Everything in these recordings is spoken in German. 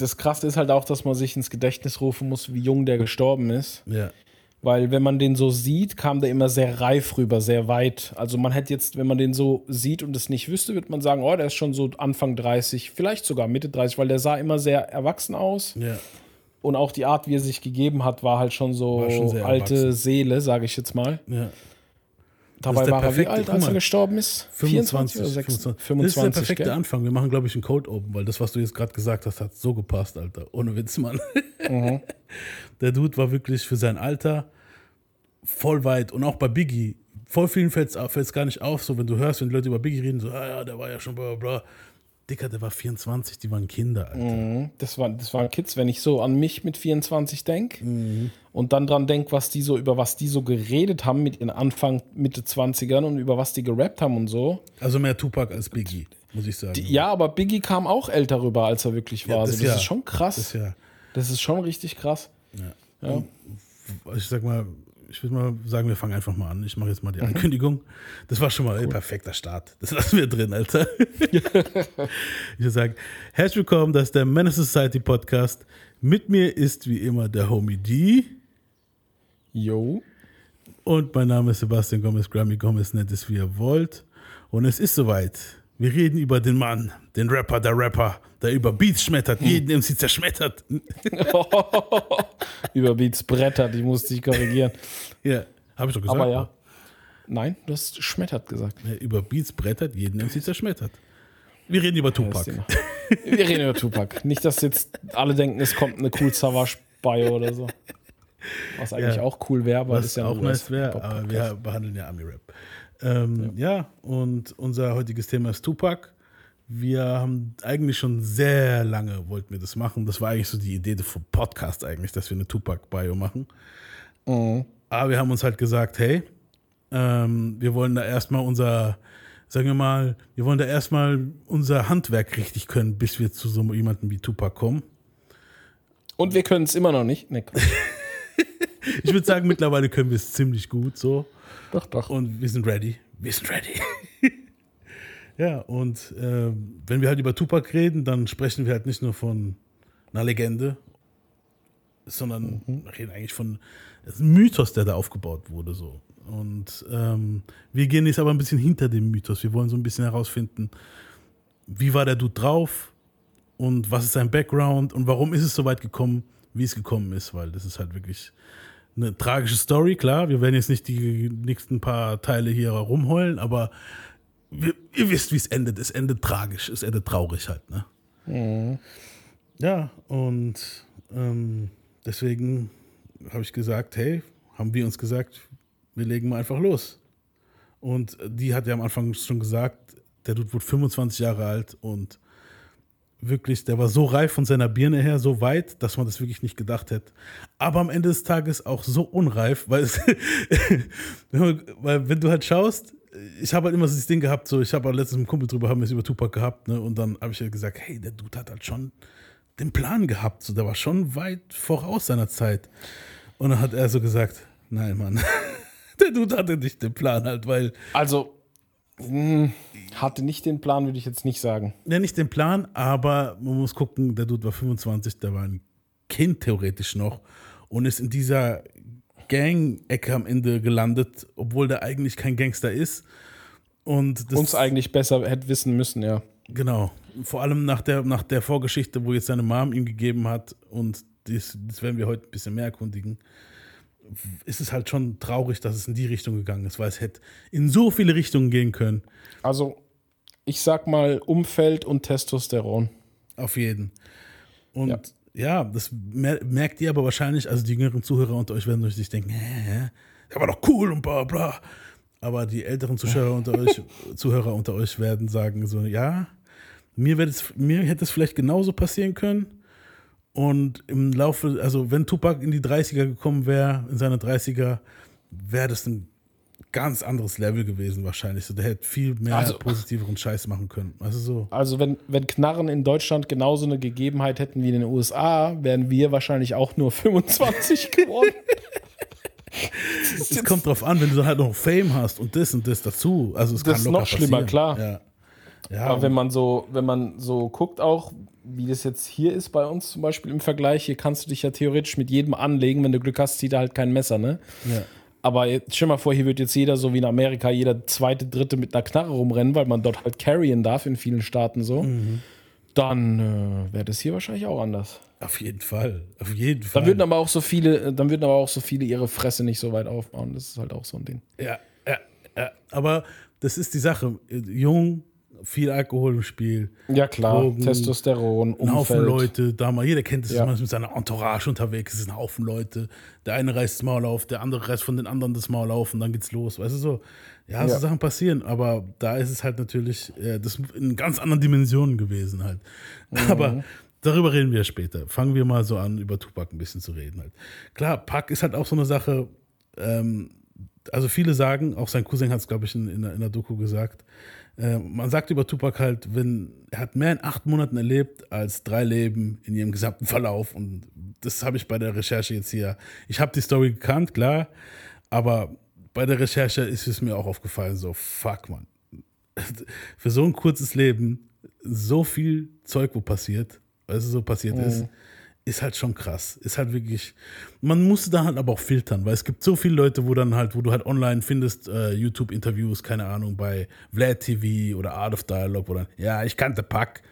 das Krasse ist halt auch, dass man sich ins Gedächtnis rufen muss, wie jung der gestorben ist. Ja. Weil wenn man den so sieht, kam der immer sehr reif rüber, sehr weit. Also man hätte jetzt, wenn man den so sieht und es nicht wüsste, würde man sagen, oh, der ist schon so Anfang 30, vielleicht sogar Mitte 30, weil der sah immer sehr erwachsen aus. Ja. Und auch die Art, wie er sich gegeben hat, war halt schon so schon alte erwachsen. Seele, sage ich jetzt mal. ja. Dabei war er wie perfekte- alt, als er gestorben ist? 25, oder 25. 26? Das ist der perfekte gell? Anfang. Wir machen, glaube ich, einen Code Open, weil das, was du jetzt gerade gesagt hast, hat so gepasst, Alter. Ohne Witz, Mann. Mhm. Der Dude war wirklich für sein Alter voll weit. Und auch bei Biggie, voll vielen fällt es gar nicht auf, so wenn du hörst, wenn die Leute über Biggie reden, so, ah ja, der war ja schon bla bla bla. Dicker, der war 24, die waren Kinder, Alter. Mhm. Das, war, das waren Kids, wenn ich so an mich mit 24 denke Mhm. und dann dran denke, was die so, über was die so geredet haben mit ihren Anfang, Mitte 20ern und über was die gerappt haben und so. Also mehr Tupac als Biggie, muss ich sagen. Die, ja, aber Biggie kam auch älter rüber, als er wirklich war. Ja, also das das ja. ist schon krass. Das ist ja, Das ist schon richtig krass. Ja. ich sag mal, ich würde mal sagen, wir fangen einfach mal an. Ich mache jetzt mal Mhm. die Ankündigung. Das war schon mal ein perfekter Start. Das lassen wir drin, Alter. ich würde sagen, herzlich willkommen, das ist der Menace Society Podcast. Mit mir ist wie immer der Homie D. Yo. Und mein Name ist Sebastian Gomez, Grammy Gomez, nennt es wie ihr wollt. Und es ist soweit. Wir reden über den Mann, den Rapper, der Rapper, der über Beats schmettert, jeden MC zerschmettert. Über Beats Bretter, die musste ich korrigieren. Ja, habe ich doch gesagt. Aber ja. Nein, du hast schmettert gesagt. Ja, Über Beats brettert, jeden MC zerschmettert. Wir reden über Tupac. Wir reden über Tupac. Nicht, dass jetzt alle denken, es kommt eine cool Savage Bio oder so. Was eigentlich Ja. auch cool wäre, aber das Was ist ja auch nice wäre, aber wir behandeln ja Ami-Rap. Ähm, ja. und unser heutiges Thema ist Tupac. Wir haben eigentlich schon sehr lange wollten wir das machen. Das war eigentlich so die Idee vom Podcast eigentlich, dass wir eine Tupac-Bio machen. Mhm. Aber wir haben uns halt gesagt, hey, ähm, wir wollen da erstmal unser, sagen wir mal, wir wollen da erstmal unser Handwerk richtig können, bis wir zu so jemandem wie Tupac kommen. Und wir können es immer noch nicht. Nee. Ich würde sagen, mittlerweile können wir es ziemlich gut so. doch, doch. Und wir sind ready. Wir sind ready. Ja, und ähm, wenn wir halt über Tupac reden, dann sprechen wir halt nicht nur von einer Legende, sondern wir reden eigentlich von einem Mythos, der da aufgebaut wurde. So. Und ähm, wir gehen jetzt aber ein bisschen hinter dem Mythos. Wir wollen so ein bisschen herausfinden, wie war der Dude drauf und was ist sein Background und warum ist es so weit gekommen, wie es gekommen ist, weil das ist halt wirklich eine tragische Story, klar. Wir werden jetzt nicht die nächsten paar Teile hier rumheulen, aber wir, ihr wisst, wie es endet. Es endet tragisch, es endet traurig halt, ne? Ja, und ähm, deswegen habe ich gesagt, hey, haben wir uns gesagt, wir legen mal einfach los. Und die hat ja am Anfang schon gesagt, der Dude wurde 25 Jahre alt und wirklich, der war so reif von seiner Birne her, so weit, dass man das wirklich nicht gedacht hätte. Aber am Ende des Tages auch so unreif, weil, es, weil wenn du halt schaust, ich habe halt immer so dieses Ding gehabt, so ich habe halt letztens mit einem Kumpel drüber, haben wir es über Tupac gehabt, ne, und dann habe ich halt gesagt, hey, der Dude hat halt schon den Plan gehabt, so der war schon weit voraus seiner Zeit. Und dann hat er so gesagt, nein, Mann, der Dude hatte nicht den Plan halt, weil Also, mh, hatte nicht den Plan, würde ich jetzt nicht sagen. Ja, nicht den Plan, aber man muss gucken, der Dude war 25, der war ein Kind theoretisch noch und ist in dieser Gang-Ecke am Ende gelandet, obwohl der eigentlich kein Gangster ist. Und das, Uns eigentlich besser hätte wissen müssen, ja. genau, vor allem nach der, nach der Vorgeschichte, wo jetzt seine Mom ihm gegeben hat und das, das werden wir heute ein bisschen mehr erkundigen, ist es halt schon traurig, dass es in die Richtung gegangen ist, weil es hätte in so viele Richtungen gehen können. Also, ich sag mal Umfeld und Testosteron. Auf jeden. Und Ja. Ja, das mer merkt ihr aber wahrscheinlich, also die jüngeren Zuhörer unter euch werden sich denken, hä, der war doch cool und bla bla. Aber die älteren Zuschauer unter euch, Zuhörer unter euch werden sagen so, ja, mir, es, mir hätte es vielleicht genauso passieren können. Und im Laufe, also wenn Tupac in die 30er gekommen wäre, in seine 30er, wäre das ein ganz anderes Level gewesen wahrscheinlich. So, der hätte viel mehr Also- positiveren Scheiß machen können. Also so. Also, wenn, wenn Knarren in Deutschland genauso eine Gegebenheit hätten wie in den USA, wären wir wahrscheinlich auch nur 25 geworden. Es kommt drauf an, wenn du dann halt noch Fame hast und das und das dazu. Also es Das kann ist noch schlimmer, passieren. klar. Ja. Ja, Aber wenn man so, wenn man so guckt, auch wie das jetzt hier ist bei uns zum Beispiel im Vergleich, hier kannst du dich ja theoretisch mit jedem anlegen, wenn du Glück hast, zieht er halt kein Messer, ne? Ja. Aber jetzt, stell mal vor, hier wird jetzt jeder, so wie in Amerika, jeder zweite, dritte mit einer Knarre rumrennen, weil man dort halt carryen darf in vielen Staaten so. Mhm. Dann äh, wäre das hier wahrscheinlich auch anders. Auf jeden Fall. Auf jeden Fall. Dann würden aber auch so viele, dann würden aber auch so viele ihre Fresse nicht so weit aufbauen. Das ist halt auch so ein Ding. Ja, ja, ja. Aber das ist die Sache. Jung, viel Alkohol im Spiel. Ja, klar. Drogen, Testosteron, Ein Haufen Umfeld. Leute, da mal, jeder kennt es, Ja. man ist mit seiner Entourage unterwegs, es ist ein Haufen Leute. Der eine reißt das Maul auf, der andere reißt von den anderen das Maul auf und dann geht's los. Weißt du so? Ja, so Ja. Sachen passieren, aber da ist es halt natürlich äh, das in ganz anderen Dimensionen gewesen halt. Aber darüber reden wir später. Fangen wir mal so an, über Tupac ein bisschen zu reden halt. Klar, Pac ist halt auch so eine Sache, ähm, also viele sagen, auch sein Cousin hat es, glaube ich, in, in, in der Doku gesagt, äh, man sagt über Tupac halt, wenn er hat mehr in acht Monaten erlebt als drei Leben in ihrem gesamten Verlauf. Und das habe ich bei der Recherche jetzt hier. Ich habe die Story gekannt, klar, aber bei der Recherche ist es mir auch aufgefallen, so fuck man, für so ein kurzes Leben so viel Zeug, wo passiert, weißt du, so passiert ist, ist halt schon krass. Ist halt wirklich, man musste da halt aber auch filtern, weil es gibt so viele Leute, wo dann halt, wo du halt online findest, äh, YouTube-Interviews, keine Ahnung, bei Vlad TV oder Art of Dialogue oder, ja, ich kannte Pack.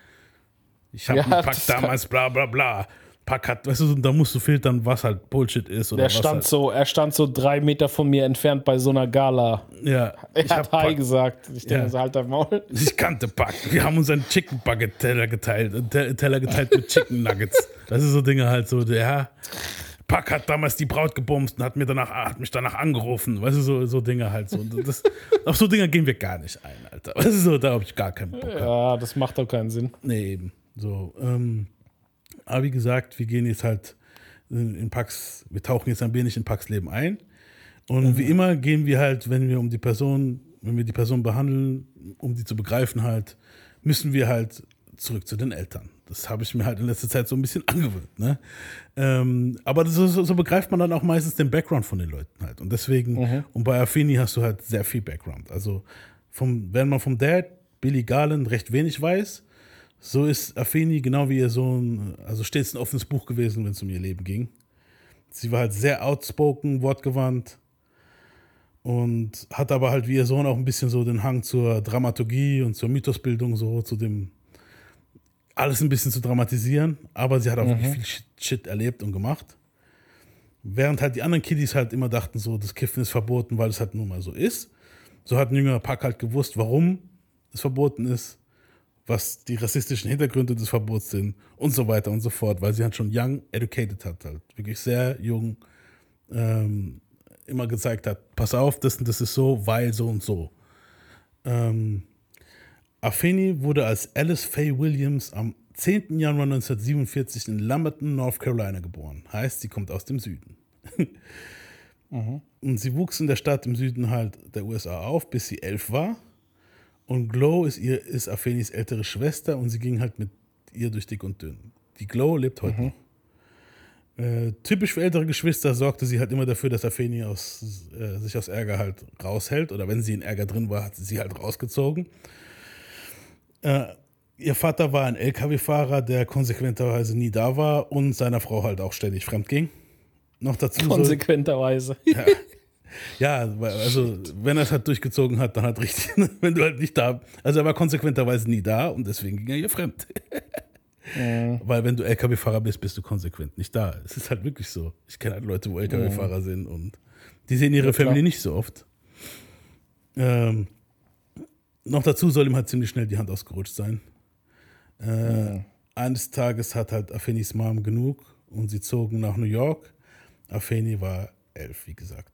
Ich habe Ja, einen Pack damals, bla bla bla. Pack hat, weißt du, da musst du filtern, was halt Bullshit ist oder Der was stand halt, so, er stand so drei Meter von mir entfernt bei so einer Gala. ja, Er ich hat Hi gesagt. Ich denke, Ja. halt dein Maul. Ich kannte Pack. Wir haben uns einen Chicken Bucket Teller geteilt. Te- Teller geteilt mit Chicken Nuggets. Das ist so Dinge halt so, ja. Pack hat damals die Braut gebumst und hat, mir danach, hat mich danach angerufen. Weißt du, so, so Dinge halt so. Das, auf so Dinge gehen wir gar nicht ein, Alter. Weißt du, so, da habe ich gar keinen Bock. Ja, das macht doch keinen Sinn. Nee, eben. So, ähm, aber wie gesagt, wir gehen jetzt halt in, Pax, wir tauchen jetzt ein wenig in Pax Leben ein. Und wie immer gehen wir halt, wenn wir um die Person, wenn wir die Person behandeln, um die zu begreifen halt, müssen wir halt zurück zu den Eltern. Das habe ich mir halt in letzter Zeit so ein bisschen angewöhnt. Ne? Ähm, aber so, so, so begreift man dann auch meistens den Background von den Leuten halt. Und deswegen, und bei Affini hast du halt sehr viel Background. Also vom, wenn man vom Dad, Billy Garland, recht wenig weiß, so ist Afeni genau wie ihr Sohn, also stets ein offenes Buch gewesen, wenn es um ihr Leben ging. Sie war halt sehr outspoken, wortgewandt und hat aber halt wie ihr Sohn auch ein bisschen so den Hang zur Dramaturgie und zur Mythosbildung, so zu dem alles ein bisschen zu dramatisieren, aber sie hat auch wirklich viel Shit, Shit erlebt und gemacht. Während halt die anderen Kiddies halt immer dachten, so, das Kiffen ist verboten, weil es halt nun mal so ist. So hat ein jüngerer Pack halt gewusst, warum es verboten ist was die rassistischen Hintergründe des Verbots sind und so weiter und so fort, weil sie halt schon young educated hat, halt wirklich sehr jung ähm, immer gezeigt hat, pass auf, das und das ist so, weil so und so. Ähm, Afeni wurde als Alice Faye Williams am 10. Januar 1947 in Lumberton, North Carolina geboren. Heißt, sie kommt aus dem Süden. Und sie wuchs in der Stadt im Süden halt der USA auf, bis sie elf war. Und Glow ist, ihr, ist Afenis ältere Schwester und sie ging halt mit ihr durch dick und dünn. Die Glow lebt heute noch. Äh, typisch für ältere Geschwister sorgte sie halt immer dafür, dass Afeni aus, äh, sich aus Ärger halt raushält. Oder wenn sie in Ärger drin war, hat sie sie halt rausgezogen. Äh, ihr Vater war ein LKW-Fahrer, der konsequenterweise nie da war und seiner Frau halt auch ständig fremd ging. Noch dazu Konsequenterweise. ja, weil- also wenn er es halt durchgezogen hat, dann halt richtig. wenn du halt nicht da. Also er war konsequenterweise nie da und deswegen ging er ihr fremd. Weil wenn du LKW-Fahrer bist, bist du konsequent nicht da. Es ist halt wirklich so. Ich kenne halt Leute, wo LKW-Fahrer sind und die sehen ihre klar. Familie nicht so oft. Ähm, noch dazu soll ihm halt ziemlich schnell die Hand ausgerutscht sein. Äh, Eines Tages hat halt Afenis Mom genug und sie zogen nach New York. Afeni war elf, wie gesagt.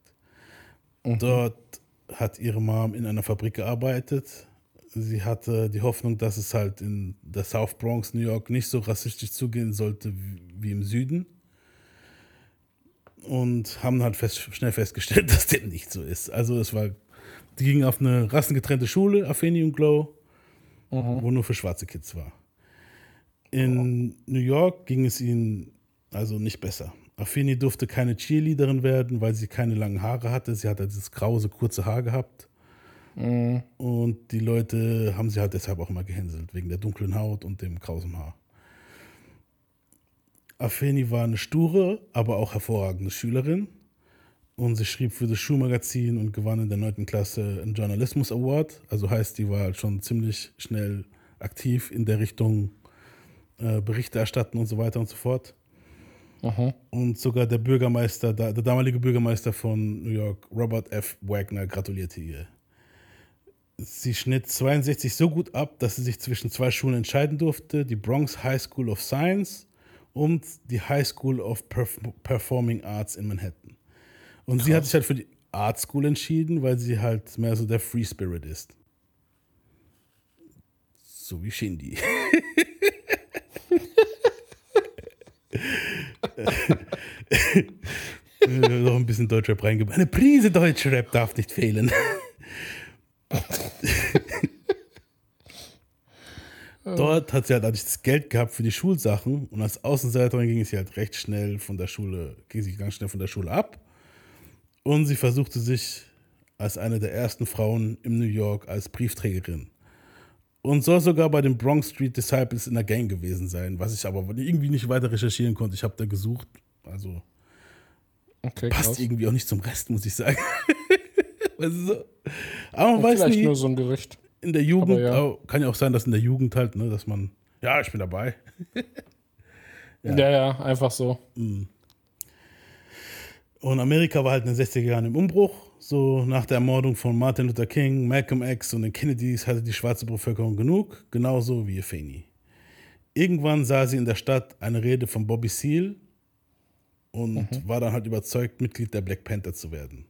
Dort hat ihre Mom in einer Fabrik gearbeitet. Sie hatte die Hoffnung, dass es halt in der South Bronx, New York, nicht so rassistisch zugehen sollte wie, im Süden. Und haben halt fest, schnell festgestellt, dass dem nicht so ist. Also es war, die gingen auf eine rassengetrennte Schule, Afeni und Glow, wo nur für schwarze Kids war. In New York ging es ihnen also nicht besser. Afeni durfte keine Cheerleaderin werden, weil sie keine langen Haare hatte. Sie hatte dieses krause, kurze Haar gehabt. Und die Leute haben sie halt deshalb auch immer gehänselt, wegen der dunklen Haut und dem krausen Haar. Afeni war eine sture, aber auch hervorragende Schülerin. Und sie schrieb für das Schulmagazin und gewann in der 9. Klasse einen Journalismus Award. Also heißt, die war halt schon ziemlich schnell aktiv in der Richtung äh, Berichte erstatten und so weiter und so fort. Aha. Und sogar der Bürgermeister, der, der damalige Bürgermeister von New York, Robert F. Wagner, gratulierte ihr. Sie schnitt 62 so gut ab, dass sie sich zwischen zwei Schulen entscheiden durfte: die Bronx High School of Science und die High School of Perf Performing Arts in Manhattan. Und Krass. sie hat sich halt für die Art School entschieden, weil sie halt mehr so der Free Spirit ist. So wie Shindy. Noch ein bisschen Deutschrap reingebracht. Eine Prise Deutschrap darf nicht fehlen. Dort hat sie halt das Geld gehabt für die Schulsachen und als Außenseiterin ging sie halt recht schnell von der Schule, ging sie ganz schnell von der Schule ab. Und sie versuchte sich als eine der ersten Frauen in New York als Briefträgerin. Und soll sogar bei den Bronx Street Disciples in der Gang gewesen sein, was ich aber irgendwie nicht weiter recherchieren konnte. Ich habe da gesucht, also okay, passt krass. irgendwie auch nicht zum Rest, muss ich sagen. so? Aber man weiß vielleicht nie. nur so ein Gerücht. In der Jugend, ja. kann ja auch sein, dass in der Jugend halt, ne, dass man, ja, ich bin dabei. ja. ja, ja, einfach so. Mhm. Und Amerika war halt in den 60er Jahren im Umbruch. So nach der Ermordung von Martin Luther King, Malcolm X und den Kennedys hatte die schwarze Bevölkerung genug, genauso wie Feeney. Irgendwann sah sie in der Stadt eine Rede von Bobby Seale und mhm. war dann halt überzeugt, Mitglied der Black Panther zu werden.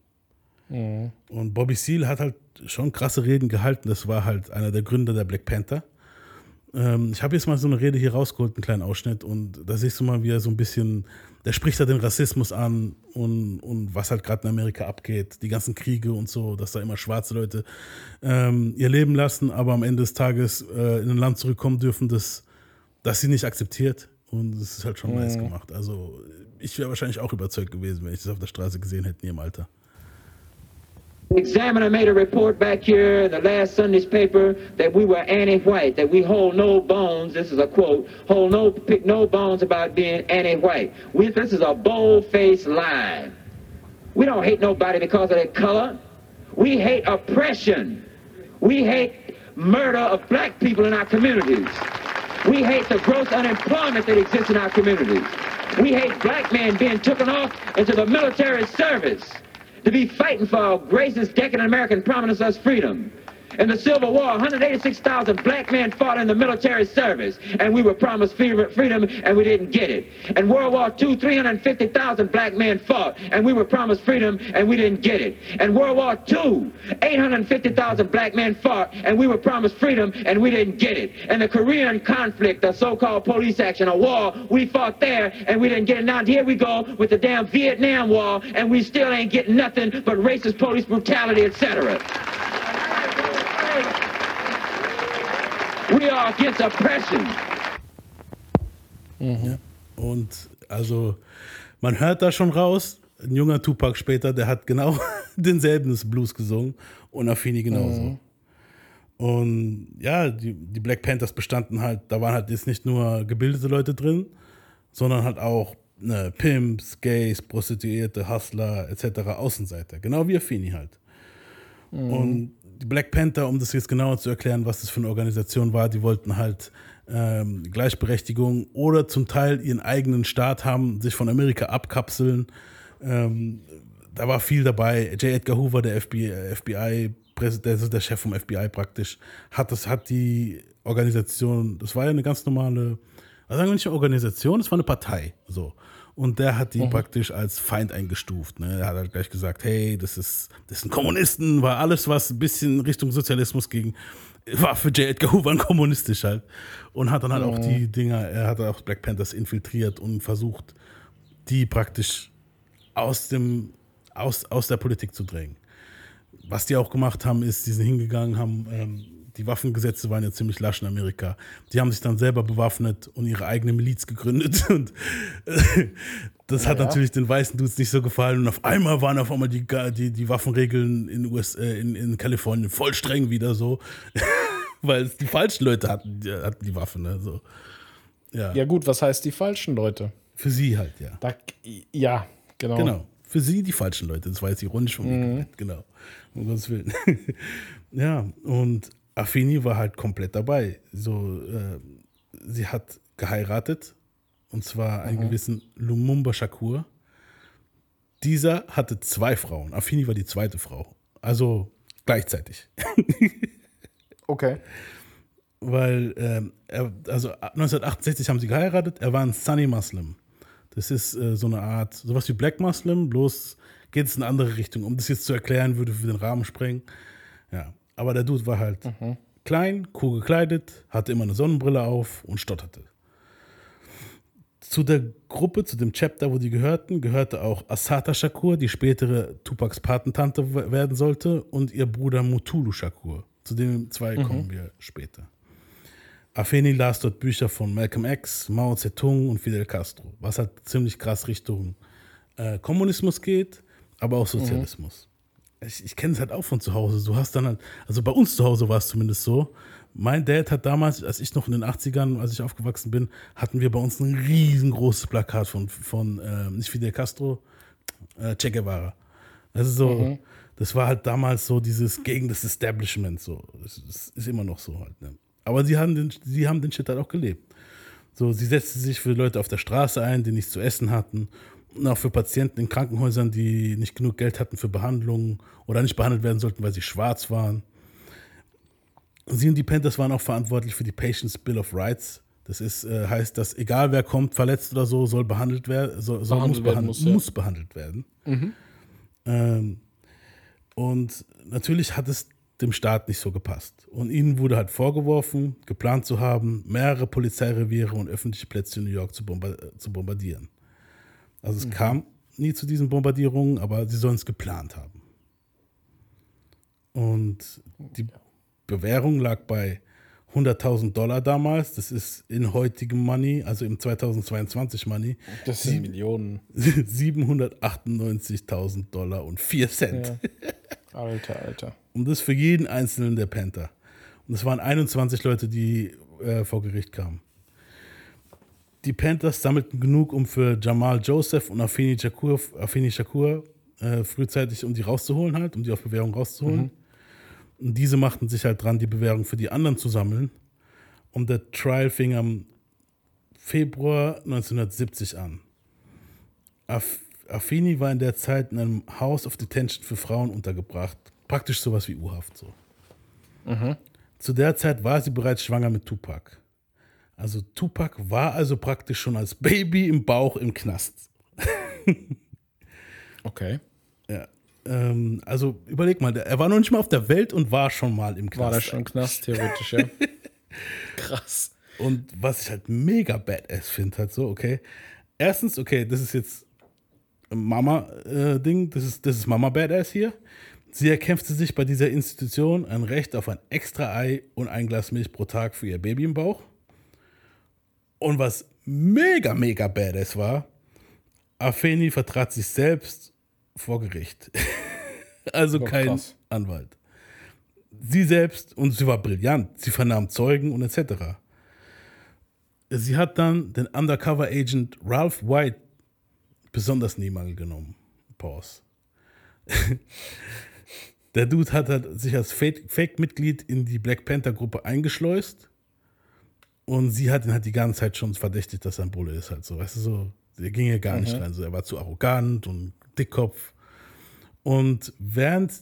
Mhm. Und Bobby Seale hat halt schon krasse Reden gehalten. Das war halt einer der Gründer der Black Panther. Ähm, ich habe jetzt mal so eine Rede hier rausgeholt, einen kleinen Ausschnitt, und da siehst du mal, wie er so ein bisschen, der spricht da den Rassismus an und, und was halt gerade in Amerika abgeht, die ganzen Kriege und so, dass da immer schwarze Leute ähm, ihr Leben lassen, aber am Ende des Tages äh, in ein Land zurückkommen dürfen, das, das sie nicht akzeptiert. Und das ist halt schon mhm. nice gemacht. Also ich wäre wahrscheinlich auch überzeugt gewesen, wenn ich das auf der Straße gesehen hätte in ihrem Alter. Examiner made a report back here in the last Sunday's paper that we were anti-white, that we hold no bones, this is a quote, hold no, pick no bones about being anti-white. This is a bold-faced lie. We don't hate nobody because of their color. We hate oppression. We hate murder of black people in our communities. We hate the gross unemployment that exists in our communities. We hate black men being taken off into the military service to be fighting for our racist, decadent American promise us freedom. In the Civil War, 186,000 black men fought in the military service, and we were promised freedom, and we didn't get it. In World War II, 350,000 black men fought, and we were promised freedom, and we didn't get it. In World War II, 850,000 black men fought, and we were promised freedom, and we didn't get it. In the Korean conflict, the so-called police action, a war, we fought there, and we didn't get it. Now here we go with the damn Vietnam War, and we still ain't getting nothing but racist police brutality, etc. We are against oppression. Mhm. Ja. Und also, man hört da schon raus, ein junger Tupac später, der hat genau denselben Blues gesungen und Affini genauso. Mhm. Und ja, die, die Black Panthers bestanden halt, da waren halt jetzt nicht nur gebildete Leute drin, sondern halt auch ne, Pimps, Gays, Prostituierte, Hustler etc., Außenseiter. Genau wie Affini halt. Mhm. Und Black Panther, um das jetzt genauer zu erklären, was das für eine Organisation war, die wollten halt ähm, Gleichberechtigung oder zum Teil ihren eigenen Staat haben, sich von Amerika abkapseln. Ähm, da war viel dabei. J. Edgar Hoover, der FBI, Präsident, der Chef vom FBI praktisch, hat das, hat die Organisation, das war ja eine ganz normale, also sagen eine Organisation, es war eine Partei. So. Und der hat die mhm. praktisch als Feind eingestuft. Ne? Er hat halt gleich gesagt, hey, das ist, das sind Kommunisten, war alles, was ein bisschen Richtung Sozialismus ging, war für J. Edgar Hoover kommunistisch halt. Und hat dann halt mhm. auch die Dinger, er hat auch Black Panthers infiltriert und versucht, die praktisch aus dem, aus, aus der Politik zu drängen. Was die auch gemacht haben, ist, die sind hingegangen, haben ähm, die Waffengesetze waren ja ziemlich lasch in Amerika. Die haben sich dann selber bewaffnet und ihre eigene Miliz gegründet. Und äh, das ja, hat ja. natürlich den weißen Dudes nicht so gefallen. Und auf einmal waren auf einmal die, die, die Waffenregeln in, US, äh, in, in Kalifornien voll streng wieder so. Weil die falschen Leute hatten, die, hatten die Waffen. Ne? So. Ja. ja, gut, was heißt die falschen Leute? Für sie halt, ja. Da, ja, genau. Genau. Für sie die falschen Leute. Das war jetzt ironisch von mir. Mhm. Genau. Um Gottes Willen. ja, und Afini war halt komplett dabei. So, äh, sie hat geheiratet. Und zwar einen gewissen Lumumba Shakur. Dieser hatte zwei Frauen. Afini war die zweite Frau. Also gleichzeitig. Okay. weil ähm, er, also 1968 haben sie geheiratet, er war ein Sunni Muslim. Das ist äh, so eine Art, sowas wie Black Muslim, bloß geht es in eine andere Richtung. Um das jetzt zu erklären, würde für den Rahmen sprengen. Ja, aber der Dude war halt klein, cool gekleidet, hatte immer eine Sonnenbrille auf und stotterte. Zu der Gruppe, zu dem Chapter, wo die gehörten, gehörte auch Asata Shakur, die spätere Tupacs Patentante werden sollte, und ihr Bruder Mutulu Shakur. Zu den zwei kommen wir später. Afeni las dort Bücher von Malcolm X, Mao Zedong und Fidel Castro, was halt ziemlich krass Richtung äh, Kommunismus geht, aber auch Sozialismus. Ich, ich kenne es halt auch von zu Hause. Du hast dann halt, also bei uns zu Hause war es zumindest so. Mein Dad hat damals, als ich noch in den 80ern, als ich aufgewachsen bin, hatten wir bei uns ein riesengroßes Plakat von, von äh, nicht Fidel Castro, äh, Che Guevara. Das ist so, das war halt damals so dieses gegen das Establishment so. Das ist, ist immer noch so halt. Ne? Aber sie haben den, sie haben den Shit halt auch gelebt. So, sie setzte sich für Leute auf der Straße ein, die nichts zu essen hatten. Auch für Patienten in Krankenhäusern, die nicht genug Geld hatten für Behandlungen oder nicht behandelt werden sollten, weil sie schwarz waren. Sie und die Panthers waren auch verantwortlich für die Patients Bill of Rights. Das ist, äh, heißt, dass egal wer kommt, verletzt oder so, soll behandelt werden, soll, soll Behandelt muss, werden behandelt, muss, ja. muss behandelt werden. Ähm, und natürlich hat es dem Staat nicht so gepasst. Und ihnen wurde halt vorgeworfen, geplant zu haben, mehrere Polizeireviere und öffentliche Plätze in New York zu, bomba äh, zu bombardieren. Also es kam nie zu diesen Bombardierungen, aber sie sollen es geplant haben. Und die Bewährung lag bei 100.000 Dollar damals. Das ist in heutigem Money, also im 2022 Money, Das sind Millionen. 798.000 Dollar und 4 Cent. Ja. Alter, Alter. Und das für jeden einzelnen der Panther. Und es waren 21 Leute, die äh, vor Gericht kamen. Die Panthers sammelten genug, um für Jamal Joseph und Afeni Shakur, Afeni Shakur äh, frühzeitig, um die rauszuholen halt, um die auf Bewährung rauszuholen. Und diese machten sich halt dran, die Bewährung für die anderen zu sammeln. Und der Trial fing am Februar 1970 an. Af Afeni war in der Zeit in einem House of Detention für Frauen untergebracht. Praktisch sowas wie U-Haft so. Zu der Zeit war sie bereits schwanger mit Tupac. Also Tupac war also praktisch schon als Baby im Bauch im Knast. Okay. Ja. Ähm, also überleg mal, er war noch nicht mal auf der Welt und war schon mal im Knast. War das schon Knast, theoretisch, ja. Krass. Und was ich halt mega badass finde, halt so, okay. Erstens, okay, das ist jetzt Mama-Ding, das, ist, das ist Mama Badass hier. Sie erkämpfte sich bei dieser Institution ein Recht auf ein extra Ei und ein Glas Milch pro Tag für ihr Baby im Bauch. Und was mega, mega badass war, Afeni vertrat sich selbst vor Gericht. also Oh, kein krass. Anwalt. Sie selbst, und sie war brillant, sie vernahm Zeugen und etc. Sie hat dann den Undercover-Agent Ralph White besonders Mangel genommen. Pause. Der Dude hat halt sich als Fake- Fake-Mitglied in die Black Panther-Gruppe eingeschleust und sie hat ihn halt die ganze Zeit schon verdächtigt, dass er ein Bulle ist halt so. Weißt du, so, der ging ja gar nicht rein. So, er war zu arrogant und Dickkopf. Und während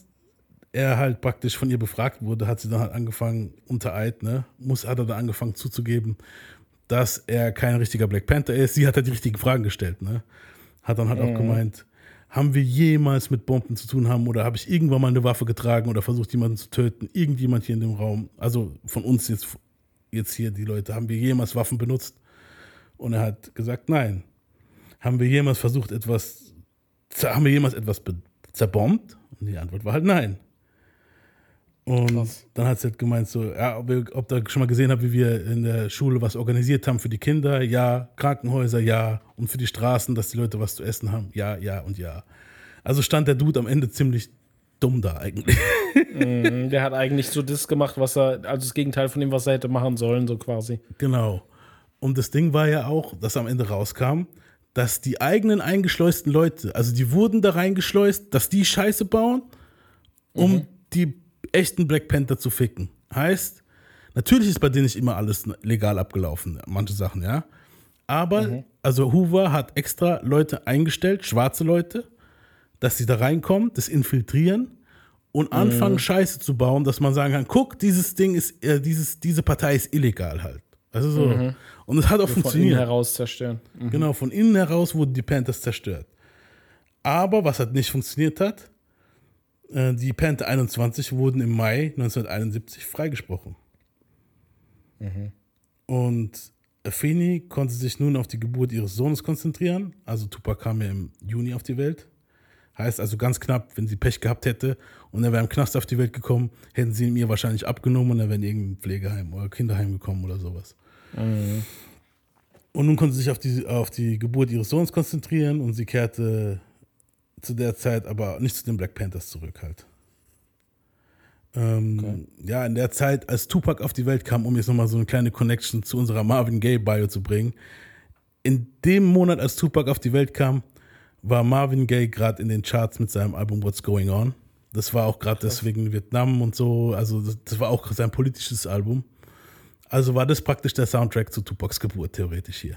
er halt praktisch von ihr befragt wurde, hat sie dann halt angefangen, unter Eid, ne, muss, hat er dann angefangen zuzugeben, dass er kein richtiger Black Panther ist. Sie hat halt die richtigen Fragen gestellt, ne? Hat dann halt auch gemeint, haben wir jemals mit Bomben zu tun haben oder habe ich irgendwann mal eine Waffe getragen oder versucht, jemanden zu töten? Irgendjemand hier in dem Raum, also von uns jetzt, jetzt hier die Leute, haben wir jemals Waffen benutzt? Und er hat gesagt, nein. Haben wir jemals versucht, etwas, haben wir jemals etwas zerbombt? Und die Antwort war halt nein. Und Krass. dann hat sie halt gemeint, so, ja, ob, ihr, ob ihr schon mal gesehen habt, wie wir in der Schule was organisiert haben für die Kinder, ja, Krankenhäuser, ja, und für die Straßen, dass die Leute was zu essen haben, ja, ja und ja. Also stand der Dude am Ende ziemlich dumm da eigentlich. Mhm, Der hat eigentlich so das gemacht, was er, also das Gegenteil von dem, was er hätte machen sollen, so quasi. Genau. Und das Ding war ja auch, dass am Ende rauskam, dass die eigenen eingeschleusten Leute, also die wurden da reingeschleust, dass die Scheiße bauen, um Mhm. die echten Black Panther zu ficken. Heißt, natürlich ist bei denen nicht immer alles legal abgelaufen, manche Sachen, ja. Aber, Mhm. also Hoover hat extra Leute eingestellt, schwarze Leute, dass sie da reinkommen, das infiltrieren und Mhm. anfangen, Scheiße zu bauen, dass man sagen kann, guck, dieses Ding ist, äh, dieses, diese Partei ist illegal halt. Also so. Und es hat auch Mhm. Von innen funktioniert. heraus zerstören. Mhm. Genau, von innen heraus wurden die Panthers zerstört. Aber was halt nicht funktioniert hat, äh, die Panther 21 wurden im Mai 1971 freigesprochen. Und Afeni konnte sich nun auf die Geburt ihres Sohnes konzentrieren. Also Tupac kam ja im Juni auf die Welt. Heißt also ganz knapp, wenn sie Pech gehabt hätte und er wäre im Knast auf die Welt gekommen, hätten sie ihn ihr wahrscheinlich abgenommen und er wäre in irgendein Pflegeheim oder Kinderheim gekommen oder sowas. Und nun konnte sie sich auf die, auf die Geburt ihres Sohnes konzentrieren und sie kehrte zu der Zeit aber nicht zu den Black Panthers zurück halt. Ähm, Ja, in der Zeit, als Tupac auf die Welt kam, um jetzt nochmal so eine kleine Connection zu unserer Marvin Gaye Bio zu bringen, in dem Monat, als Tupac auf die Welt kam, war Marvin Gaye gerade in den Charts mit seinem Album What's Going On. Das war auch gerade deswegen Vietnam und so, also das, war auch sein politisches Album. Also war das praktisch der Soundtrack zu Tupacs Geburt, theoretisch hier.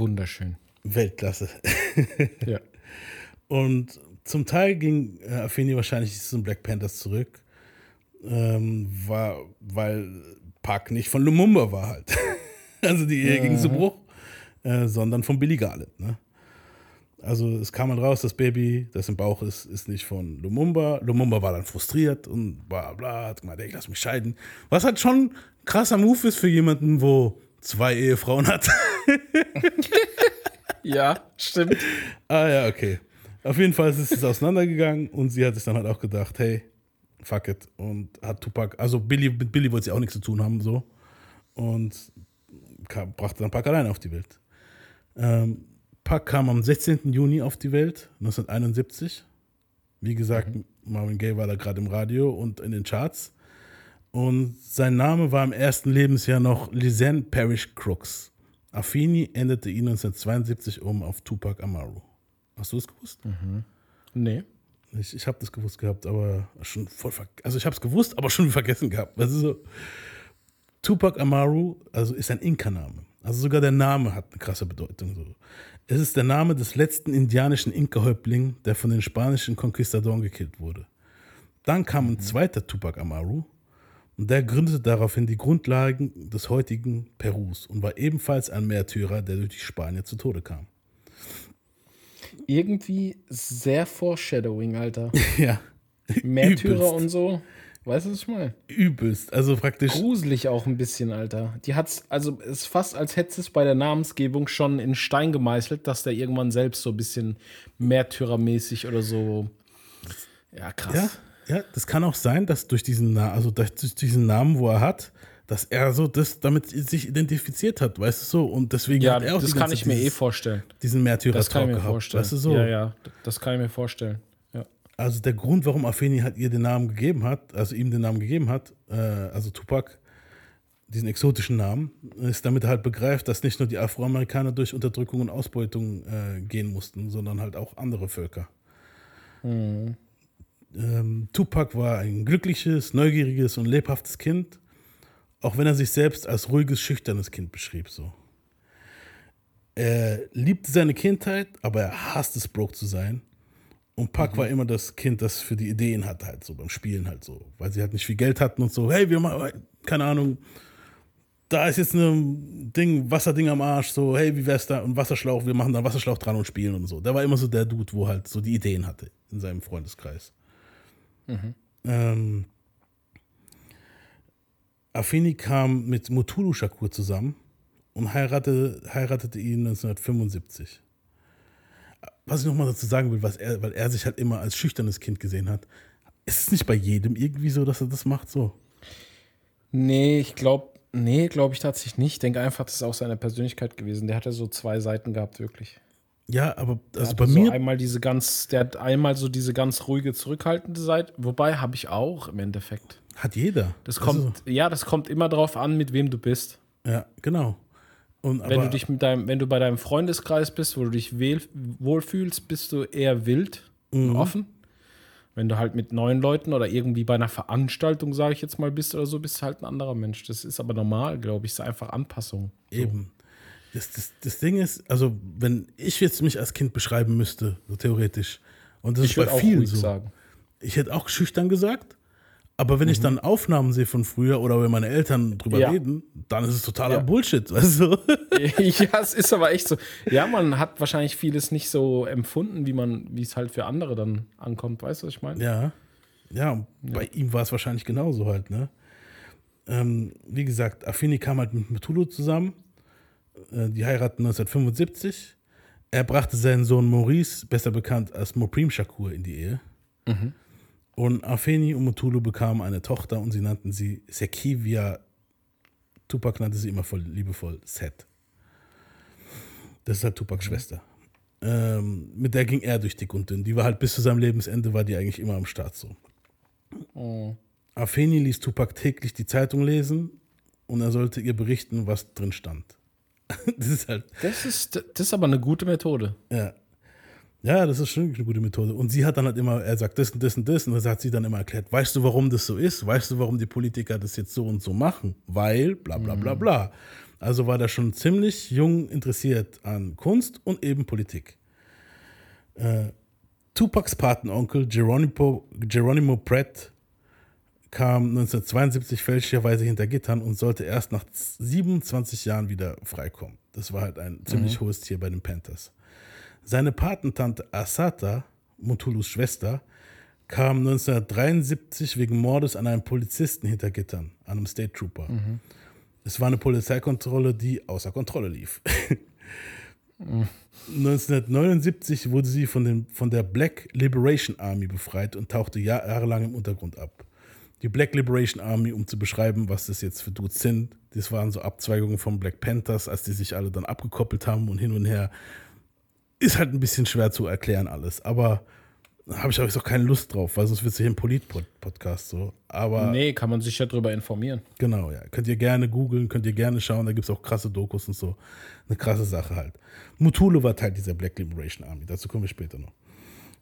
Wunderschön. Weltklasse. Ja. Und zum Teil ging äh, Afeni wahrscheinlich zu den Black Panthers zurück, ähm, war, weil Park nicht von Lumumba war halt. also die Ehe ging zu Bruch, äh, sondern von Billy Garland. Ne? Also es kam halt raus, das Baby, das im Bauch ist, ist nicht von Lumumba. Lumumba war dann frustriert und bla bla, hat gemeint, ey, ich lass mich scheiden. Was halt schon ein krasser Move ist für jemanden, wo zwei Ehefrauen hat. Ja, stimmt. Ah ja, okay. Auf jeden Fall ist es auseinandergegangen und sie hat sich dann halt auch gedacht, hey, fuck it. Und hat Tupac, also Billy, mit Billy wollte sie auch nichts zu tun haben, so. Und kam, brachte dann Pac alleine auf die Welt. Ähm, Pac kam am 16. Juni auf die Welt, 1971. Wie gesagt, Marvin Gaye war da gerade im Radio und in den Charts. Und sein Name war im ersten Lebensjahr noch Lisanne Parrish Crooks. Affini änderte ihn 1972 um auf Tupac Amaru. Hast du es gewusst? Nee. Ich, ich habe das gewusst gehabt, aber schon voll ver Also ich habe es gewusst, aber schon vergessen gehabt. Das ist so. Tupac Amaru, also ist ein Inka-Name. Also sogar der Name hat eine krasse Bedeutung. So. Es ist der Name des letzten indianischen Inka-Häuptling, der von den spanischen Konquistadoren gekillt wurde. Dann kam ein zweiter Tupac Amaru und der gründete daraufhin die Grundlagen des heutigen Perus und war ebenfalls ein Märtyrer, der durch die Spanier zu Tode kam. Irgendwie sehr Foreshadowing, Alter. Ja. Märtyrer Übelst. und so. Weißt du, was ich meine? Übelst. Also praktisch. Gruselig auch ein bisschen, Alter. Die hat's, also es ist fast, als hätte es bei der Namensgebung schon in Stein gemeißelt, dass der irgendwann selbst so ein bisschen märtyrermäßig oder so. Ja, krass. Ja, ja, das kann auch sein, dass durch diesen, also durch diesen Namen, wo er hat, dass er so das damit sich identifiziert hat, weißt du so. Und deswegen Ja, hat er auch das kann ich mir eh dieses- vorstellen. diesen Märtyrer Das kann ich mir gehabt, vorstellen. weißt du so. Ja, ja, das kann ich mir vorstellen. Ja. Also der Grund, warum Afeni halt ihr den Namen gegeben hat, also ihm den Namen gegeben hat, äh, also Tupac, diesen exotischen Namen, ist damit er halt begreift, dass nicht nur die Afroamerikaner durch Unterdrückung und Ausbeutung äh, gehen mussten, sondern halt auch andere Völker. Ähm, Tupac war ein glückliches, neugieriges und lebhaftes Kind, auch wenn er sich selbst als ruhiges, schüchternes Kind beschrieb. So. Er liebte seine Kindheit, aber er hasste es, broke zu sein. Und Pac war immer das Kind, das für die Ideen hatte, halt so beim Spielen halt so. Weil sie halt nicht viel Geld hatten und so, hey, wir machen, keine Ahnung, da ist jetzt ein Ding, Wasserding am Arsch, so, hey, wie wär's da? Und Wasserschlauch, wir machen da Wasserschlauch dran und spielen und so. Der war immer so der Dude, wo halt so die Ideen hatte in seinem Freundeskreis. Ähm, Afeni kam mit Mutulu Shakur zusammen und heiratete, heiratete ihn 1975 was ich nochmal dazu sagen will, was er, weil er sich halt immer als schüchternes Kind gesehen hat, ist es nicht bei jedem irgendwie so, dass er das macht so? Nee, ich glaube, nee, glaube ich tatsächlich nicht. Ich denke einfach, das ist auch seine Persönlichkeit gewesen. Der hatte so zwei Seiten gehabt, wirklich. Ja, aber also bei so mir, einmal diese ganz, der hat einmal so diese ganz ruhige, zurückhaltende Seite. Wobei habe ich auch im Endeffekt. hat jeder. Das Also, kommt, ja, das kommt immer drauf an, mit wem du bist. ja, genau. Und Wenn du dich mit deinem, wenn du bei deinem Freundeskreis bist, wo du dich wohlfühlst, bist du eher wild Mhm. und offen. Wenn du halt mit neuen Leuten oder irgendwie bei einer Veranstaltung, sage ich jetzt mal, bist oder so, bist du halt ein anderer Mensch. Das ist aber normal, glaube ich. Ist einfach Anpassung. eben. Das, das, das Ding ist, also wenn ich jetzt mich als Kind beschreiben müsste, so theoretisch, und das Ich ist bei vielen so, sagen. ich hätte auch schüchtern gesagt, aber wenn ich dann Aufnahmen sehe von früher oder wenn meine Eltern drüber Mhm. Ja. reden, dann ist es totaler Ja. Bullshit, weißt du? ja, es ist aber echt so. Ja, man hat wahrscheinlich vieles nicht so empfunden, wie man, wie es halt für andere dann ankommt. Weißt du, was ich meine? Ja, ja, und bei ihm war es wahrscheinlich genauso halt, ne? Ähm, wie gesagt, Affini kam halt mit Methulo zusammen. Äh, die heiraten 1975. Er brachte seinen Sohn Maurice, besser bekannt als Moprim Shakur, in die Ehe. Und Afeni und Mutulu bekamen eine Tochter und sie nannten sie Sekivia. Tupac nannte sie immer voll liebevoll Set. Das ist halt Tupacs Schwester. Ähm, mit der ging er durch dick und dünn. Die war halt bis zu seinem Lebensende, war die eigentlich immer am Start so. Afeni ließ Tupac täglich die Zeitung lesen und er sollte ihr berichten, was drin stand. das ist halt, Das ist, das ist aber eine gute Methode. ja. Ja, das ist schon eine gute Methode. Und sie hat dann halt immer, er sagt das und das und das, und das hat sie dann immer erklärt. Weißt du, warum das so ist? Weißt du, warum die Politiker das jetzt so und so machen? Weil, bla bla bla bla. Also war der schon ziemlich jung interessiert an Kunst und eben Politik. Äh, Tupacs Patenonkel Geronimo, Geronimo Pratt kam 1972 fälschlicherweise hinter Gittern und sollte erst nach 27 Jahren wieder freikommen. Das war halt ein ziemlich hohes Tier bei den Panthers. Seine Patentante Asata, Mutulus Schwester, kam 1973 wegen Mordes an einem Polizisten hinter Gittern, an einem State Trooper. Es war eine Polizeikontrolle, die außer Kontrolle lief. 1979 wurde sie von, den, von der Black Liberation Army befreit und tauchte jahr- jahrelang im Untergrund ab. Die Black Liberation Army, um zu beschreiben, was das jetzt für Dudes sind, das waren so Abzweigungen von Black Panthers, als die sich alle dann abgekoppelt haben und hin und her. Ist halt ein bisschen schwer zu erklären alles, aber habe ich auch auch keine Lust drauf, weil sonst wird es hier ein Polit-Podcast so. Aber Nee, kann man sich ja drüber informieren. Genau, ja. Könnt ihr gerne googeln, könnt ihr gerne schauen, da gibt es auch krasse Dokus und so. Eine krasse Sache halt. Mutulu war Teil dieser Black Liberation Army, dazu kommen wir später noch.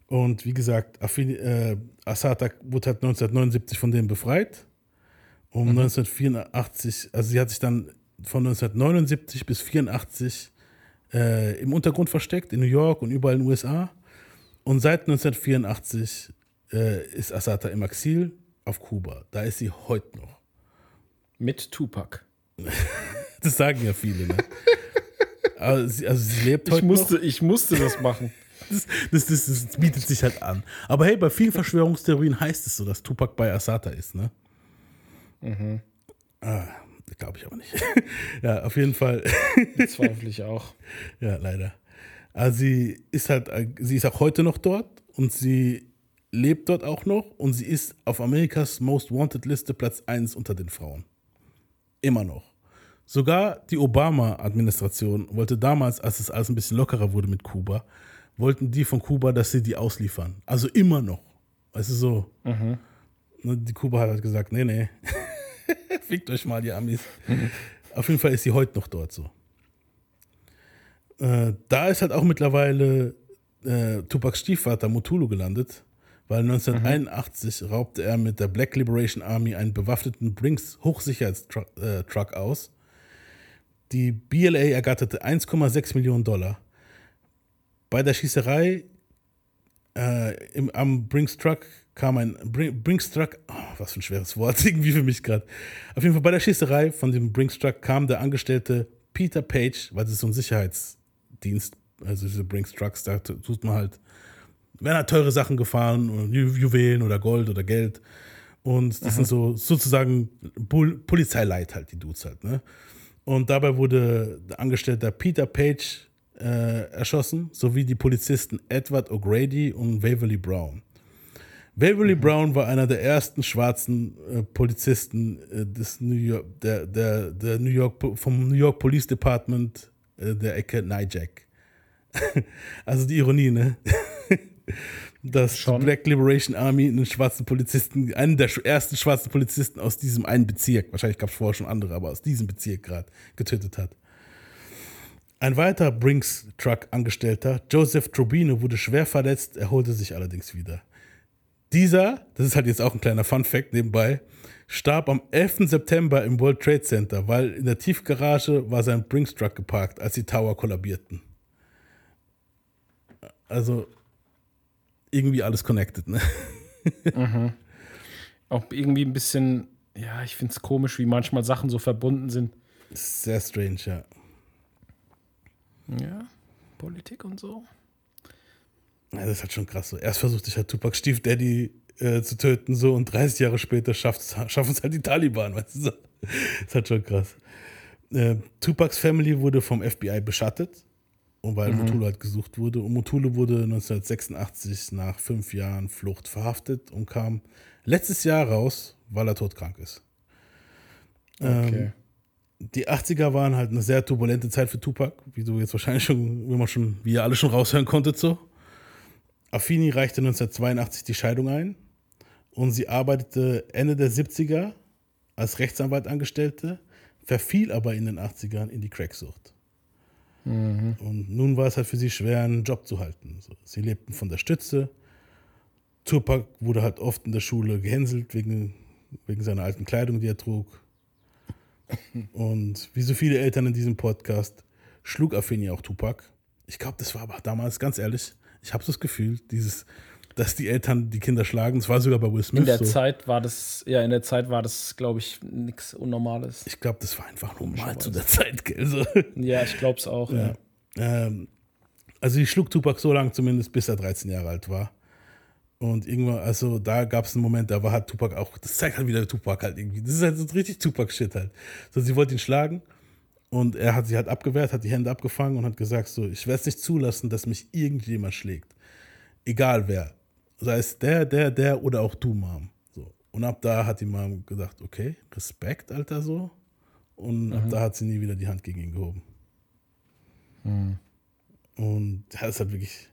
Und wie gesagt, Affini, äh, Asata wurde halt 1979 von denen befreit. Um 1984, also sie hat sich dann von 1979 bis 84 äh, im Untergrund versteckt, in New York und überall in den USA. Und seit 1984 äh, ist Asata im Exil auf Kuba. Da ist sie heute noch. Mit Tupac. Das sagen ja viele, ne? also, sie, also sie lebt Ich heute musste, noch. ich musste das machen. Das, das, das, das bietet sich halt an. Aber hey, bei vielen Verschwörungstheorien heißt es so, dass Tupac bei Asata ist, ne? Ah, glaube ich aber nicht. ja, auf jeden Fall. Zweifle ich auch. ja, leider. Also sie ist halt, sie ist auch heute noch dort und sie lebt dort auch noch und sie ist auf Amerikas Most Wanted Liste Platz 1 unter den Frauen. Immer noch. Sogar die Obama-Administration wollte damals, als es alles ein bisschen lockerer wurde mit Kuba, wollten die von Kuba, dass sie die ausliefern. Also immer noch. Weißt du, so. Ne, Die Kuba hat halt gesagt, nee, nee, fickt euch mal, die Amis. Auf jeden Fall ist sie heute noch dort so. Äh, da ist halt auch mittlerweile äh, Tupacs Stiefvater Mutulu gelandet, weil 1981 raubte er mit der Black Liberation Army einen bewaffneten Brinks Hochsicherheitstruck äh, aus. Die BLA ergatterte 1,6 Millionen Dollar. Bei der Schießerei äh, im, am Brinks Truck kam ein Bring, Brinks Truck, oh, was für ein schweres Wort, irgendwie für mich gerade. Auf jeden Fall bei der Schießerei von dem Brinks Truck kam der Angestellte Peter Page, weil das ist so ein Sicherheitsdienst, also diese Brinks Trucks, da tut man halt, werden halt teure Sachen gefahren, Ju Juwelen oder Gold oder Geld. Und das sind so sozusagen Pol Polizeileit halt, die Dudes halt, ne? Und dabei wurde der Angestellte Peter Page äh, erschossen, sowie die Polizisten Edward O'Grady und Waverly Brown. Waverly Brown war einer der ersten schwarzen äh, Polizisten äh, des New York, der, der, der New York, vom New York Police Department äh, der Ecke Nijack. also die Ironie, ne? Dass Schon. die Black Liberation Army einen schwarzen Polizisten, einen der ersten schwarzen Polizisten aus diesem einen Bezirk, wahrscheinlich gab es vorher schon andere, aber aus diesem Bezirk gerade getötet hat. Ein weiterer Brinks-Truck-Angestellter, Joseph Trubino, wurde schwer verletzt, erholte sich allerdings wieder. Dieser, das ist halt jetzt auch ein kleiner Fun-Fact nebenbei, starb am 11. September im World Trade Center, weil in der Tiefgarage war sein Brinks-Truck geparkt, als die Tower kollabierten. Also irgendwie alles connected, ne? Auch irgendwie ein bisschen, ja, ich finde es komisch, wie manchmal Sachen so verbunden sind. Sehr strange, ja. Ja, Politik und so. Ja, das ist halt schon krass. So. Erst versucht sich halt Tupac Stief Daddy äh, zu töten, so und 30 Jahre später schaffen es halt die Taliban, weißt du? so. Das ist halt schon krass. Äh, Tupacs Family wurde vom FBI beschattet, und weil Mutulu halt gesucht wurde. Und Mutulu wurde 1986 nach fünf Jahren Flucht verhaftet und kam letztes Jahr raus, weil er todkrank ist. Okay. Die 80er waren halt eine sehr turbulente Zeit für Tupac, wie du jetzt wahrscheinlich schon, wie man schon, wie ihr alle schon raushören konntet so. Affini reichte 1982 die Scheidung ein und sie arbeitete Ende der 70er als Rechtsanwalt Angestellte, verfiel aber in den 80ern in die Cracksucht. Und nun war es halt für sie schwer, einen Job zu halten. Sie lebten von der Stütze. Tupac wurde halt oft in der Schule gehänselt wegen, wegen seiner alten Kleidung, die er trug. Und wie so viele Eltern in diesem Podcast schlug Affini auch Tupac. Ich glaube, das war aber damals, ganz ehrlich, ich habe so das Gefühl, dieses, dass die Eltern die Kinder schlagen, das war sogar bei Will Smith In der so. Zeit war das, ja, in der Zeit war das, glaube ich, nichts Unnormales. Ich glaube, das war einfach normal zu der Zeit, gell? So. Ja, ich glaube es auch. Ja. Ähm, also ich schlug Tupac so lange zumindest, bis er 13 Jahre alt war. Und irgendwann, also da gab es einen Moment, da war halt Tupac auch, das zeigt halt wieder Tupac halt irgendwie. Das ist halt so richtig Tupac-Shit halt. So, sie wollte ihn schlagen und er hat sie halt abgewehrt, hat die Hände abgefangen und hat gesagt so, ich werde es nicht zulassen, dass mich irgendjemand schlägt. Egal wer. Sei es der, der, der oder auch du, Mom. So. Und ab da hat die Mom gedacht, okay, Respekt, Alter, so. Und ab da hat sie nie wieder die Hand gegen ihn gehoben. Und das ist halt wirklich.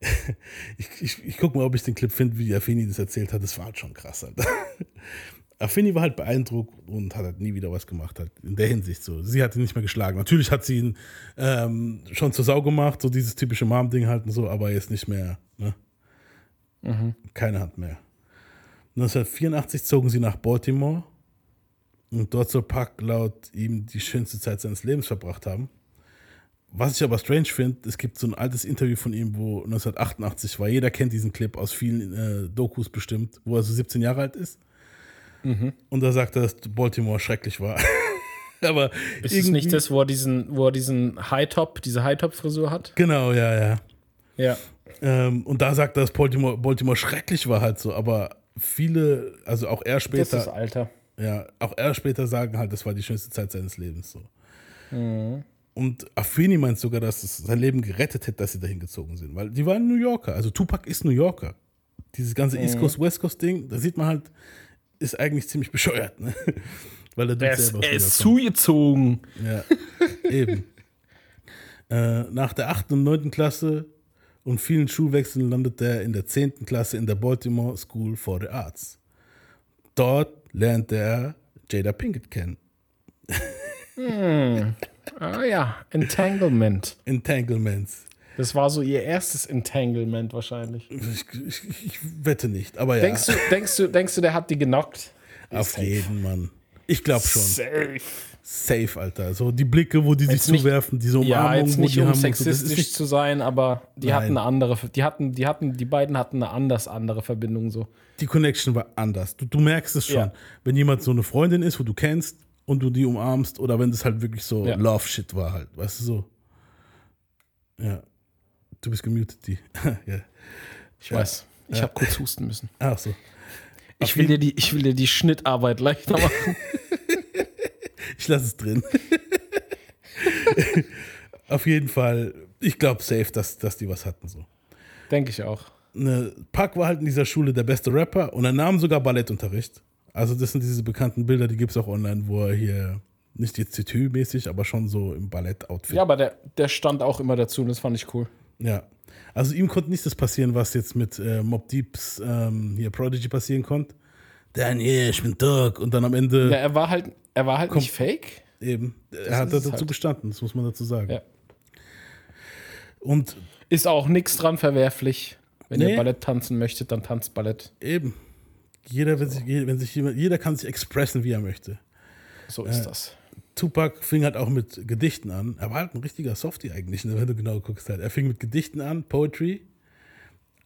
ich ich, ich gucke mal, ob ich den Clip finde, wie Affini das erzählt hat. Das war halt schon krass, Alter. Affini war halt beeindruckt und hat halt nie wieder was gemacht, halt in der Hinsicht so. Sie hat ihn nicht mehr geschlagen. Natürlich hat sie ihn ähm, schon zur Sau gemacht, so dieses typische Mom-Ding halt und so, aber jetzt nicht mehr, ne? Keine Hand mehr. 1984 zogen sie nach Baltimore und dort soll Puck laut ihm die schönste Zeit seines Lebens verbracht haben. Was ich aber strange finde, es gibt so ein altes Interview von ihm, wo 1988 war. Jeder kennt diesen Clip aus vielen äh, Dokus bestimmt, wo er so 17 Jahre alt ist. Und da sagt er, dass Baltimore schrecklich war. aber Ist es nicht das, wo er diesen, wo er diesen High-Top, diese High-Top-Frisur hat? Genau, ja, ja. Ja. Ähm, und da sagt er, dass Baltimore, Baltimore schrecklich war halt so. Aber viele, also auch er Das später, ist Alter. ja, auch er später sagen halt, das war die schönste Zeit seines Lebens so. Mhm. Und Affini meint sogar, dass es sein Leben gerettet hätte, dass sie dahin gezogen sind. Weil die waren New Yorker. Also Tupac ist New Yorker. Dieses ganze East Coast, West Coast Ding, da sieht man halt, ist eigentlich ziemlich bescheuert. Ne? Weil der, Dude Er ist, selber er ist zugezogen. Ja, eben. Äh, nach der 8. und 9. Klasse und vielen Schulwechseln landet er in der 10. Klasse in der Baltimore School for the Arts. Dort lernt er Jada Pinkett kennen. Ah ja, Entanglement. Entanglements. Das war so ihr erstes Entanglement wahrscheinlich. Ich, ich, ich wette nicht, aber ja, Denkst, du, denkst, du, denkst du, der hat die genockt? auf safe. jeden Mann. Ich glaube schon. Safe. Safe, Alter. So die Blicke, wo die sich Jetzt nicht- zuwerfen, diese Ja, Umarmung, jetzt wo nicht die um haben. so, sexistisch ist nicht, zu sein, aber die Nein. hatten eine andere, die hatten, die hatten, die beiden hatten eine anders andere Verbindung so. die Connection war anders. Du, du merkst es schon. Ja. Wenn jemand so eine Freundin ist, wo du kennst und du die umarmst, oder wenn das halt wirklich so Ja. Love-Shit war halt. Weißt du so? Ja. Du bist gemutet, die. ja. Ich weiß. Ich habe kurz husten müssen. Ach so. Ich will, dir die, ich will dir die Schnittarbeit leichter machen. Ich lasse es drin. Auf jeden Fall, ich glaube safe, dass, dass die was hatten so. Denke ich auch. Ne, Park war halt in dieser Schule der beste Rapper und er nahm sogar Ballettunterricht. Also das sind diese bekannten Bilder, die gibt es auch online, wo er hier nicht jetzt Titü-mäßig, aber schon so im Ballett-Outfit. Ja, aber der, der stand auch immer dazu und das fand ich cool. Ja. Also ihm konnte nicht das passieren, was jetzt mit äh, Mob Deeps ähm, hier Prodigy passieren konnte. Dann, yeah, ich bin Doc. Und dann am Ende Ja, er war halt, er war halt nicht fake. eben, er hat dazu halt. gestanden, das muss man dazu sagen. Ja. Und Ist auch nichts dran verwerflich. Wenn Nee. ihr Ballett tanzen möchtet, dann tanzt Ballett. eben, jeder, wenn sich, wenn sich jemand, jeder kann sich expressen, wie er möchte. So ist das. Tupac fing halt auch mit Gedichten an. Er war halt ein richtiger Softie eigentlich, ne, wenn du genau guckst. Halt. Er fing mit Gedichten an, Poetry.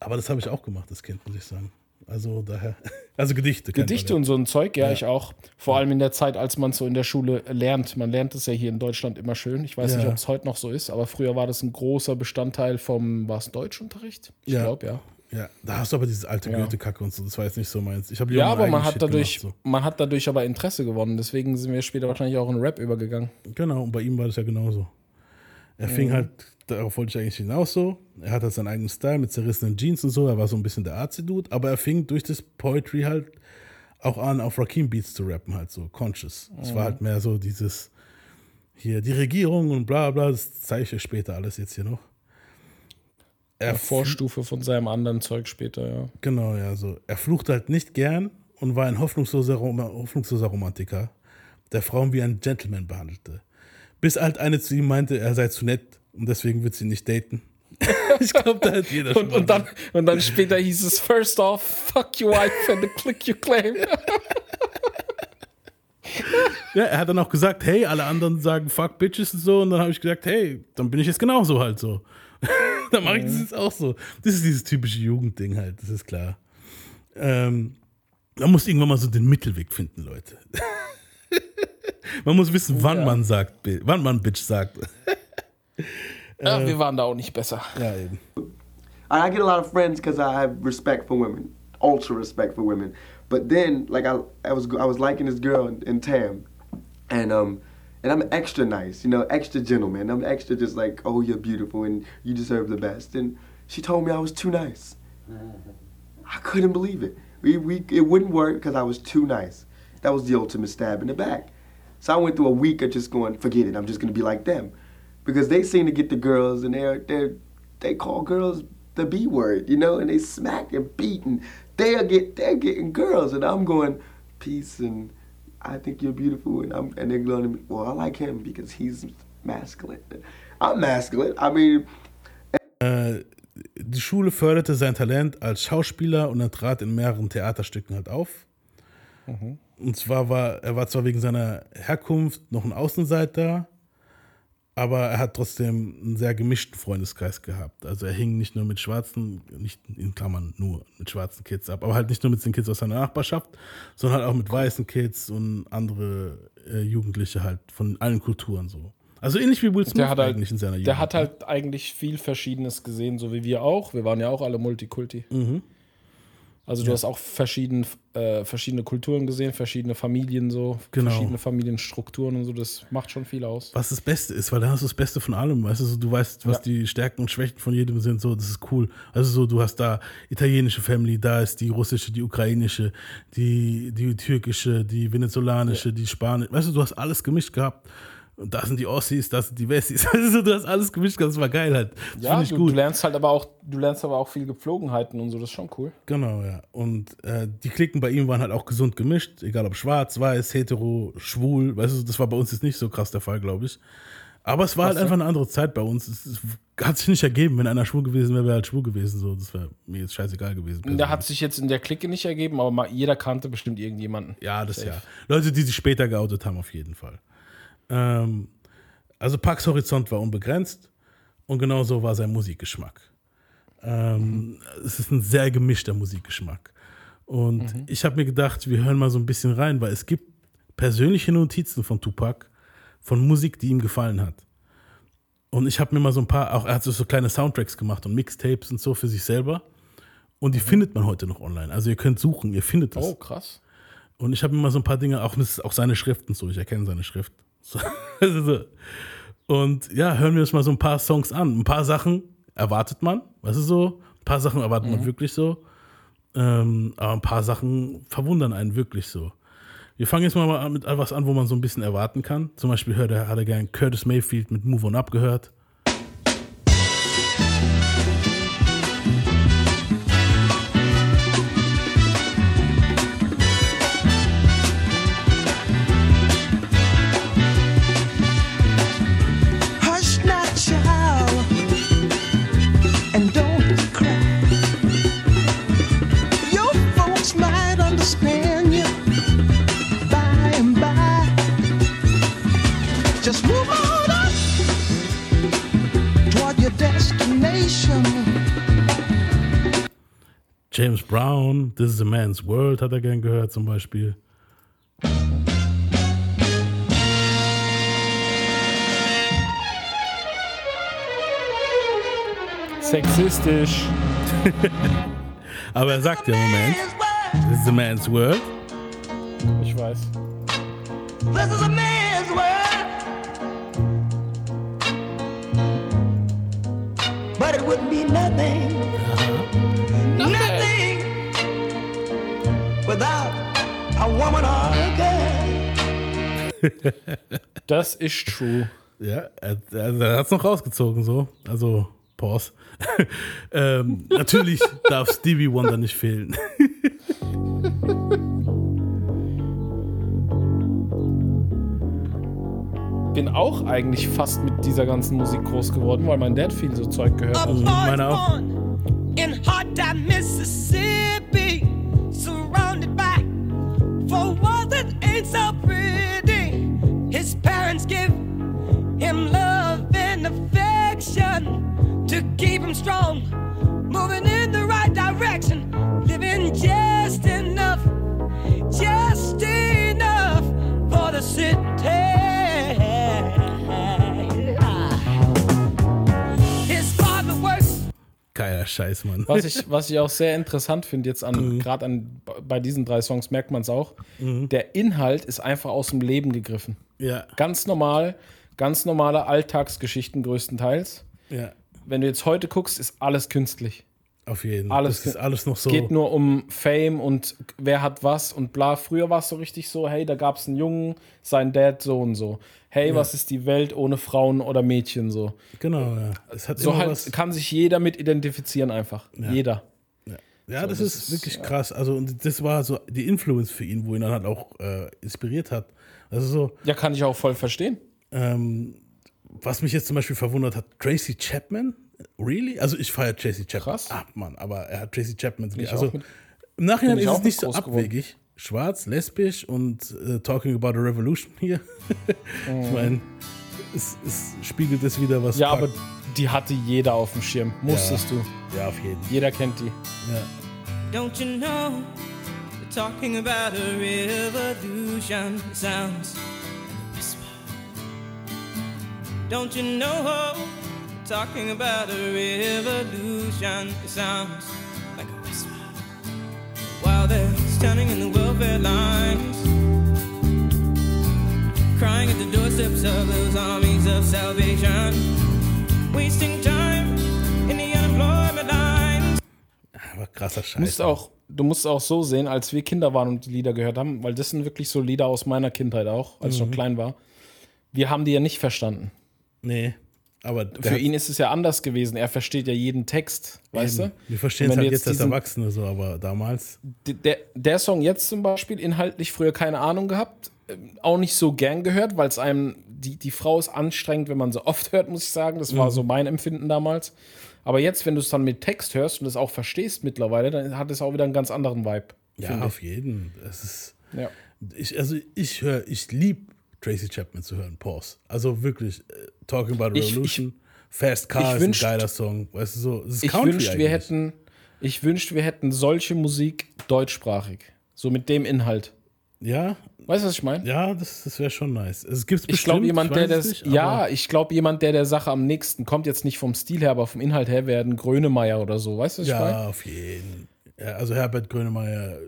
Aber das habe ich auch gemacht, das Kind, muss ich sagen. Also daher, also Gedichte. Gedichte und so ein Zeug, ja, ich auch. Vor allem in der Zeit, als man so in der Schule lernt. Man lernt es ja hier in Deutschland immer schön. Ich weiß Ja. nicht, ob es heute noch so ist, aber früher war das ein großer Bestandteil vom, war es Deutschunterricht? Ich Ja. glaube, ja. Ja, da hast du aber dieses alte Ja. Goethe-Kacke und so, das war jetzt nicht so meins. Ich habe Ja, aber man hat, Shit dadurch, gemacht, man hat dadurch aber Interesse gewonnen. Deswegen sind wir später wahrscheinlich auch in Rap übergegangen. so. Genau, und bei ihm war das ja genauso. Er Mhm. fing halt, darauf wollte ich eigentlich hinaus so. Er hat halt seinen eigenen Style mit zerrissenen Jeans und so. Er war so ein bisschen der Arzi-Dude, aber er fing durch das Poetry halt auch an, auf Rakim-Beats zu rappen, halt so, conscious. Es Mhm. war halt mehr so dieses, hier, die Regierung und bla bla, das zeige ich euch später alles jetzt hier noch. Er Vorstufe von seinem anderen Zeug später, ja. Genau, ja, so. Er fluchte halt nicht gern und war ein hoffnungsloser, Rom hoffnungsloser Romantiker, der Frauen wie ein Gentleman behandelte. Bis halt eine zu ihm meinte, er sei zu nett und deswegen wird sie nicht daten. ich glaube, da hat jeder schon Und, mal- und, dann, und dann später hieß es, first off, fuck your wife and the click you claim. Ja, er hat dann auch gesagt, hey, alle anderen sagen fuck bitches und so und dann habe ich gesagt, hey, dann bin ich jetzt genauso halt so. dann mache ich das jetzt auch so. Das ist dieses typische Jugendding halt, das ist klar. Ähm, man muss irgendwann mal so den Mittelweg finden, Leute. man muss wissen, wann man sagt, wann man Bitch sagt. ja, wir waren da auch nicht besser. Ja, eben. I I get a lot of friends because I have respect for women, ultra respect for women. But then, like I, I was, I was liking this girl in, in Tam, and um, and I'm extra nice, you know, extra gentleman. I'm extra just like, oh, you're beautiful and you deserve the best. And she told me I was too nice. I couldn't believe it. We, we, it wouldn't work because I was too nice. That was the ultimate stab in the back. So I went through a week of just going, forget it. I'm just gonna be like them, because they seem to get the girls and they're they're they call girls the B word, you know, and they smack and beat and they're get they're getting girls and I'm going peace and I think you're beautiful and I'm and they're going to me, well I like him because he's masculine. I'm masculine. I mean, Äh, die Schule förderte sein Talent als Schauspieler und er trat in mehreren Theaterstücken halt auf. Und zwar war er war zwar wegen seiner Herkunft noch ein Außenseiter, aber er hat trotzdem einen sehr gemischten Freundeskreis gehabt. Also er hing nicht nur mit schwarzen, nicht in Klammern nur mit schwarzen Kids ab, aber halt nicht nur mit den Kids aus seiner Nachbarschaft, sondern halt auch mit weißen Kids und andere äh, Jugendliche halt von allen Kulturen so. Also ähnlich wie Will Smith Der hat halt, eigentlich in seiner Jugend. der hat ne? halt eigentlich viel Verschiedenes gesehen, so wie wir auch. Wir waren ja auch alle Multikulti. Also du hast auch verschieden, äh, verschiedene Kulturen gesehen, verschiedene Familien so, Genau. verschiedene Familienstrukturen und so. Das macht schon viel aus. was das Beste ist, weil da hast du das Beste von allem. Weißt du, du weißt, was Ja. die Stärken und Schwächen von jedem sind. So, das ist cool. Also so, du hast da italienische Family, da ist die russische, die ukrainische, die, die türkische, die venezolanische, die spanische. Weißt du, du hast alles gemischt gehabt. Und da sind die Ossis, da sind die Wessis. Also du hast alles gemischt. Das war geil halt. Das Ja, du, gut. du lernst halt aber auch, du lernst aber auch viel Gepflogenheiten und so, das ist schon cool. Genau, ja. Und äh, die Klicken bei ihm waren halt auch gesund gemischt, egal ob schwarz, weiß, hetero, schwul. Weißt du, das war bei uns jetzt nicht so krass der Fall, glaube ich. Aber es war halt so. einfach eine andere Zeit bei uns. Es, es hat sich nicht ergeben. Wenn einer schwul gewesen wäre, wäre er halt schwul gewesen. So, das wäre mir jetzt scheißegal gewesen. Da hat sich jetzt in der Clique nicht ergeben, aber mal, jeder kannte bestimmt irgendjemanden. ja, das ja. Leute, die sich später geoutet haben, auf jeden Fall. Ähm, also Pax Horizont war unbegrenzt und genauso war sein Musikgeschmack. Ähm, Es ist ein sehr gemischter Musikgeschmack. Und ich habe mir gedacht, wir hören mal so ein bisschen rein, weil es gibt persönliche Notizen von Tupac, von Musik, die ihm gefallen hat. Und ich habe mir mal so ein paar, auch er hat so, kleine Soundtracks gemacht und Mixtapes und so für sich selber. Und die findet man heute noch online. Also ihr könnt suchen, ihr findet das. Oh, krass. Und ich habe mir mal so ein paar Dinge, auch, auch seine Schriften so, ich erkenne seine Schrift. So, also so. Und ja, hören wir uns mal so ein paar Songs an. Ein paar Sachen erwartet man, weißt du so? Ein paar Sachen erwartet man wirklich so. Ähm, aber ein paar Sachen verwundern einen wirklich so. Wir fangen jetzt mal mit etwas an, wo man so ein bisschen erwarten kann. Zum Beispiel hört er, hat er gern Curtis Mayfield mit Move On Up gehört. James Brown, This is a Man's World hat er gern gehört zum Beispiel. Sexistisch. Aber er sagt ja im Moment, This is a Man's World. Ich weiß. This is a man's world. But it wouldn't be nothing. Nothing. Das ist true. Ja, er, er, hat es noch rausgezogen, so. Also, Pause. ähm, natürlich darf Stevie Wonder nicht fehlen. Bin auch eigentlich fast mit dieser ganzen Musik groß geworden, weil mein Dad viel so Zeug gehört hat. Also, meine auch. in hot Mississippi, surrounded by four walls that ain't so pretty. To keep him strong, moving in the right direction, living just enough, just enough for the city. His father works Geiler Scheiß, Mann. Was ich, was ich auch sehr interessant finde, jetzt an, Mhm. gerade an bei diesen drei Songs merkt man es auch, der Inhalt ist einfach aus dem Leben gegriffen. Ja, Ganz normal, ganz normale Alltagsgeschichten größtenteils. ja, Wenn du jetzt heute guckst, ist alles künstlich. auf jeden Fall. Alles Das ist alles noch Es so. geht nur um Fame und wer hat was und bla. Früher war es so richtig so, hey, da gab es einen Jungen, sein Dad so und so. Hey, was ist die Welt ohne Frauen oder Mädchen so? Genau, ja. Es hat So halt was. kann sich jeder mit identifizieren einfach. Jeder. Ja, das, das ist, ist, wirklich krass. Also, und das war so die Influence für ihn, wo ihn dann halt auch äh, inspiriert hat. Also so, Ja, kann ich auch voll verstehen. ähm, was mich jetzt zum Beispiel verwundert hat, Tracy Chapman? Really? Also ich feiere Tracy Chapman Krass. ab, Mann, aber er hat Tracy Chapman. ich Also mit- im Nachhinein ist es nicht so groß geworden. abwegig. Schwarz, lesbisch und äh, talking about a revolution hier. ich meine, es, es spiegelt es wieder, was. Ja, Park- aber die hatte jeder auf dem Schirm. Musstest du. ja, auf jeden Fall. Jeder kennt die. Ja. Don't you know? We're talking about a revolution. Sounds. Don't you know? Talking about a revolution. It sounds like a whisper. counting in the welfare lines, crying at the doorsteps of those armies of salvation, wasting time in the unemployment lines. Aber krasser Du musst Scheiß. auch, du musst auch so sehen, als wir Kinder waren und die Lieder gehört haben, weil das sind wirklich so Lieder aus meiner Kindheit auch, als ich noch klein war. Wir haben die ja nicht verstanden. Nee. Aber Für ihn ist es ja anders gewesen. Er versteht ja jeden Text, weißt du? Wir verstehen es halt jetzt als Erwachsene so, aber damals. Der, der Song jetzt zum Beispiel, inhaltlich früher keine Ahnung gehabt, ähm, auch nicht so gern gehört, weil es einem, die, die Frau ist anstrengend, wenn man so oft hört, muss ich sagen. Das war so mein Empfinden damals. Aber jetzt, wenn du es dann mit Text hörst und es auch verstehst mittlerweile, dann hat es auch wieder einen ganz anderen Vibe. Ja, auf jeden. Es ist. Ja. Ich, also ich höre, ich liebe Tracy Chapman zu hören, Pause. Also wirklich, äh, Talking About Ich- Revolution, Fast Car ich ist wünscht- ein geiler Song. Weißt du so, es ist Ich wünschte, wir hätten, ich wünschte, wir hätten solche Musik deutschsprachig. So mit dem Inhalt. Ja, Weißt du, was ich meine? ja, das, das wäre schon nice. Es gibt Ich glaube, jemand, der das, nicht, ja, ich glaube, jemand, der der Sache am nächsten kommt, jetzt nicht vom Stil her, aber vom Inhalt her, werden Grönemeyer oder so. Weißt du, was ich meine? Ja, auf jeden. Ja, also Herbert Grönemeyer.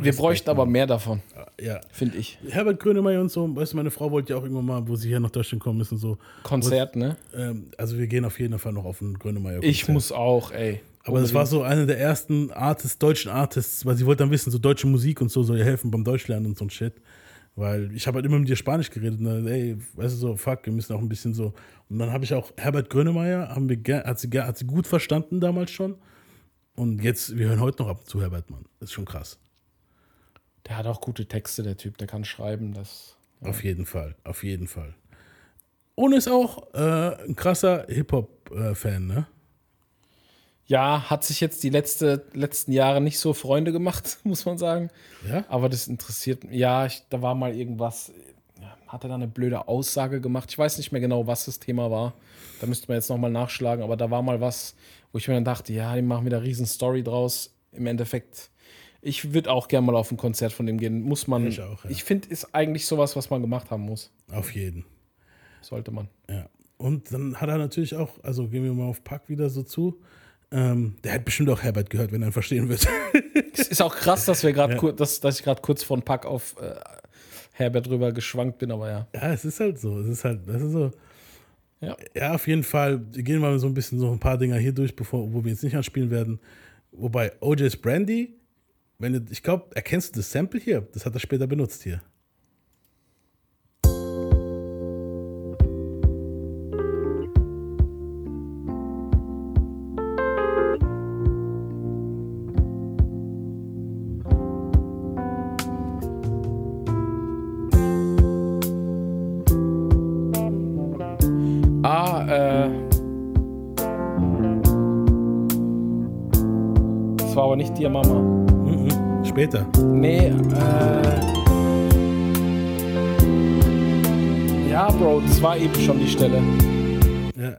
Wir bräuchten aber mehr davon, Ja. finde ich. Herbert Grönemeyer und so, weißt du, meine Frau wollte ja auch irgendwann mal, wo sie hier nach Deutschland kommen und so. Konzert, ne? Ähm, also wir gehen auf jeden Fall noch auf ein Grönemeyer. Ich muss auch, ey. Aber das war so eine der ersten Artists, deutschen Artists, weil sie wollte dann wissen, so deutsche Musik und so soll ihr helfen beim Deutschlernen und so ein Shit. Weil ich habe halt immer mit ihr Spanisch geredet und dann, ey, weißt du so, fuck, wir müssen auch ein bisschen so. Und dann habe ich auch Herbert Grönemeyer, haben wir, hat, sie, hat sie gut verstanden damals schon. Und jetzt, wir hören heute noch ab und zu Herbert, Mann. Das ist schon krass. Der hat auch gute Texte, der Typ, der kann schreiben. Das. Auf jeden Fall, auf jeden Fall. Und ist auch äh, ein krasser Hip-Hop-Fan, ne? Ja, hat sich jetzt die letzte, letzten Jahre nicht so Freunde gemacht, muss man sagen. Ja? Aber das interessiert mich. Ja, ich, da war mal irgendwas. ja, Hat er da eine blöde Aussage gemacht? Ich weiß nicht mehr genau, was das Thema war. Da müsste man jetzt nochmal nachschlagen. Aber da war mal was, wo ich mir dann dachte, ja, die machen wieder riesen Story draus. Im Endeffekt, ich würde auch gerne mal auf ein Konzert von dem gehen. Muss man. Ich auch, ja. Ich finde, ist eigentlich sowas, was man gemacht haben muss. Auf jeden. Sollte man. Ja. Und dann hat er natürlich auch, also gehen wir mal auf Pack wieder so zu. Ähm, der hat bestimmt auch Herbert gehört, wenn er ihn verstehen wird. Es ist auch krass, dass wir gerade dass, dass ich gerade kurz von Pack auf äh, Herbert rüber geschwankt bin, aber ja. ja, es ist halt so. Es ist halt, das ist so. Ja. Ja, auf jeden Fall. Wir gehen mal so ein bisschen so ein paar Dinger hier durch, bevor, wo wir jetzt nicht anspielen werden. Wobei OJ's Brandy, wenn du, ich glaube, erkennst du das Sample hier? Das hat er später benutzt hier. Ah, äh. Das war aber nicht dir, Mama. Später. Nee, äh. Ja, Bro, das war eben schon die Stelle. Ja.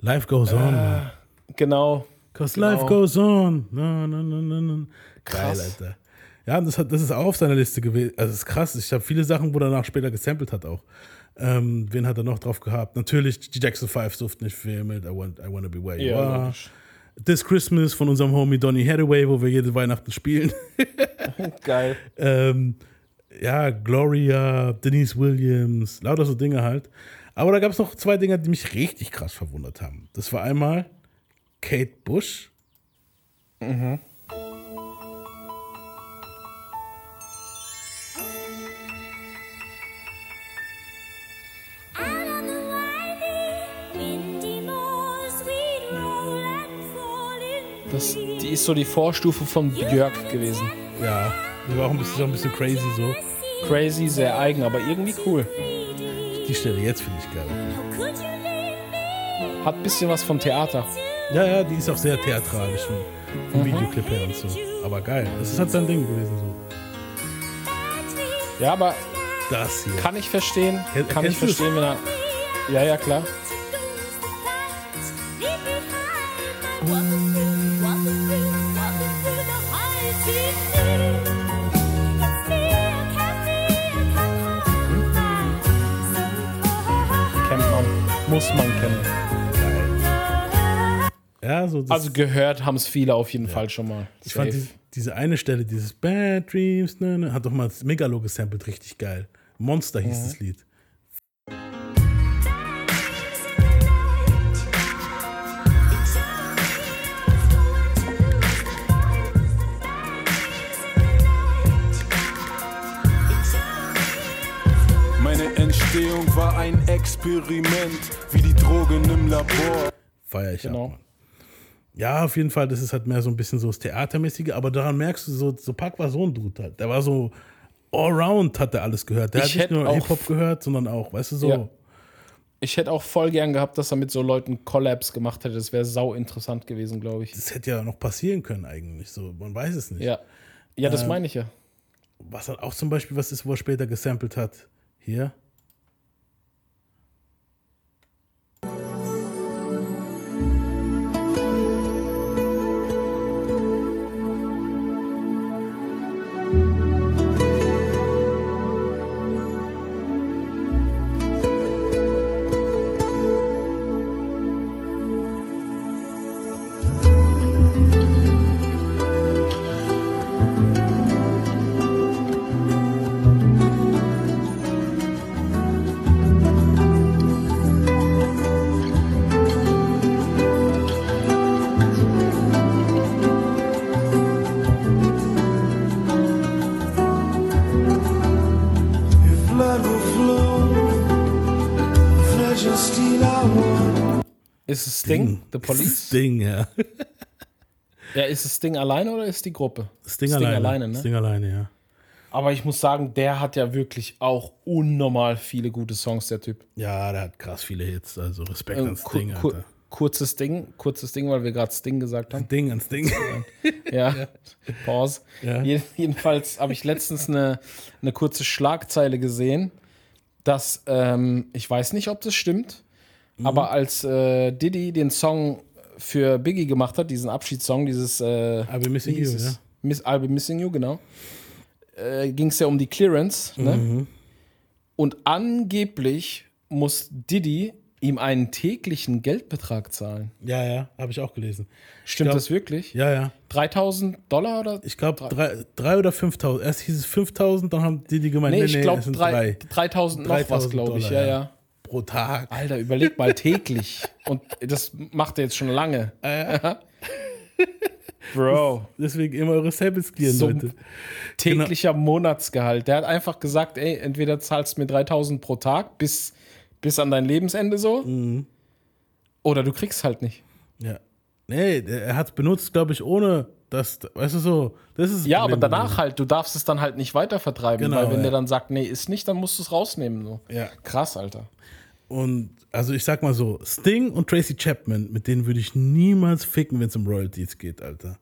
Life goes on. man. Genau. Cause genau. life goes on. No, no, no, no, no. Geil, Krass. Alter. Ja, das, hat, das ist auch auf seiner Liste gewesen. Also, das ist krass. Ich habe viele Sachen, wo er danach später gesampelt hat auch. Ähm, wen hat er noch drauf gehabt? Natürlich, die Jackson 5 durften nicht viel mit I, want, I Wanna Be Where You Ja, Are. logisch. This Christmas von unserem Homie Donny Hathaway, wo wir jede Weihnachten spielen. Geil. ähm, ja, Gloria, Denise Williams, lauter so Dinge halt. Aber da gab es noch zwei Dinge, die mich richtig krass verwundert haben. Das war einmal Kate Bush. Out Das, die ist so die Vorstufe von Björk gewesen. Ja, die war auch ein bisschen, auch ein bisschen crazy so. Crazy, sehr eigen, aber irgendwie cool. Die Stelle jetzt finde ich geil. Could you leave me? Hat ein bisschen was von Theater. Ja, ja, die ist auch sehr theatralisch vom, vom Videoclip her und so. Aber geil, das ist halt sein Ding gewesen so. Ja, aber Das hier. kann ich verstehen. Ken- Kann ich verstehen, wenn er. Ja, ja, klar. Kennt Muss man kennen. Ja, so das, Also gehört haben es viele auf jeden Fall schon mal. ich fand Safe. die, diese eine Stelle, dieses Bad Dreams, ne, ne, hat doch mal das Megalo gesampelt, richtig geil. Monster hieß das Lied. Entstehung war ein Experiment, wie die Drogen im Labor. Feier ich Genau. auch. Mann. Ja, auf jeden Fall, das ist halt mehr so ein bisschen so das Theatermäßige, aber daran merkst du, so, so Pack war so ein Dude halt. Der war so allround, hat er alles gehört. Der Ich hat nicht nur auch- Hip-Hop gehört, sondern auch, weißt du, so. Ja. Ich hätte auch voll gern gehabt, dass er mit so Leuten Collabs gemacht hätte. Das wäre sau interessant gewesen, glaube ich. Das hätte ja noch passieren können eigentlich, so. Man weiß es nicht. Ja. Ja, das Ähm, meine ich ja. Was halt auch zum Beispiel was ist, wo er später gesampelt hat. Hier. Ist es Sting, The Police? Sting, ja. Ja, ist es Sting alleine oder ist die Gruppe? Sting, alleine. alleine, ne? Sting alleine, ja. Aber ich muss sagen, der hat ja wirklich auch unnormal viele gute Songs, der Typ. Ja, der hat krass viele Hits, also Respekt Ähm, an Sting, ku- Alter. Kurzes Ding, kurzes Ding, weil wir gerade Sting gesagt haben. Ding an Sting. Ja, Pause. Ja. Je- Jedenfalls habe ich letztens eine, eine kurze Schlagzeile gesehen, dass, ähm, ich weiß nicht, ob das stimmt, Mhm. aber als äh, Diddy den Song für Biggie gemacht hat, diesen Abschiedssong, dieses äh, I'll be missing you, ja. Miss, I'll be missing you, genau. Äh, Ging es ja um die Clearance, ne? Mhm. Und angeblich muss Diddy ihm einen täglichen Geldbetrag zahlen. Ja, ja, habe ich auch gelesen. Stimmt glaub- das wirklich? Ja, ja. 3000 Dollar oder? Ich glaube, drei, drei oder 5000. Erst hieß es 5000, dann haben die die gemeint, Nee, nee, ich nee, glaube es sind 3000 noch was, 3000 glaube ich. Dollar, Ja, ja. Pro Tag. Alter, überleg mal täglich. Und das macht er jetzt schon lange. Bro, Deswegen immer eure Samples clearen, So- Leute. täglicher Monatsgehalt. Der hat einfach gesagt, ey, entweder zahlst du mir 3000 pro Tag bis, bis an dein Lebensende so, Mhm. oder du kriegst halt nicht. Ja. Nee, er hat es benutzt, glaube ich, ohne dass, weißt du so, das ist das Ja, aber Problem danach gewesen. halt, du darfst es dann halt nicht weiter vertreiben, Genau, weil wenn ja. der dann sagt, nee, ist nicht, dann musst du es rausnehmen. So. Ja. Krass, Alter. Und also ich sag mal so, Sting und Tracy Chapman, mit denen würde ich niemals ficken, wenn es um Royalties geht, Alter.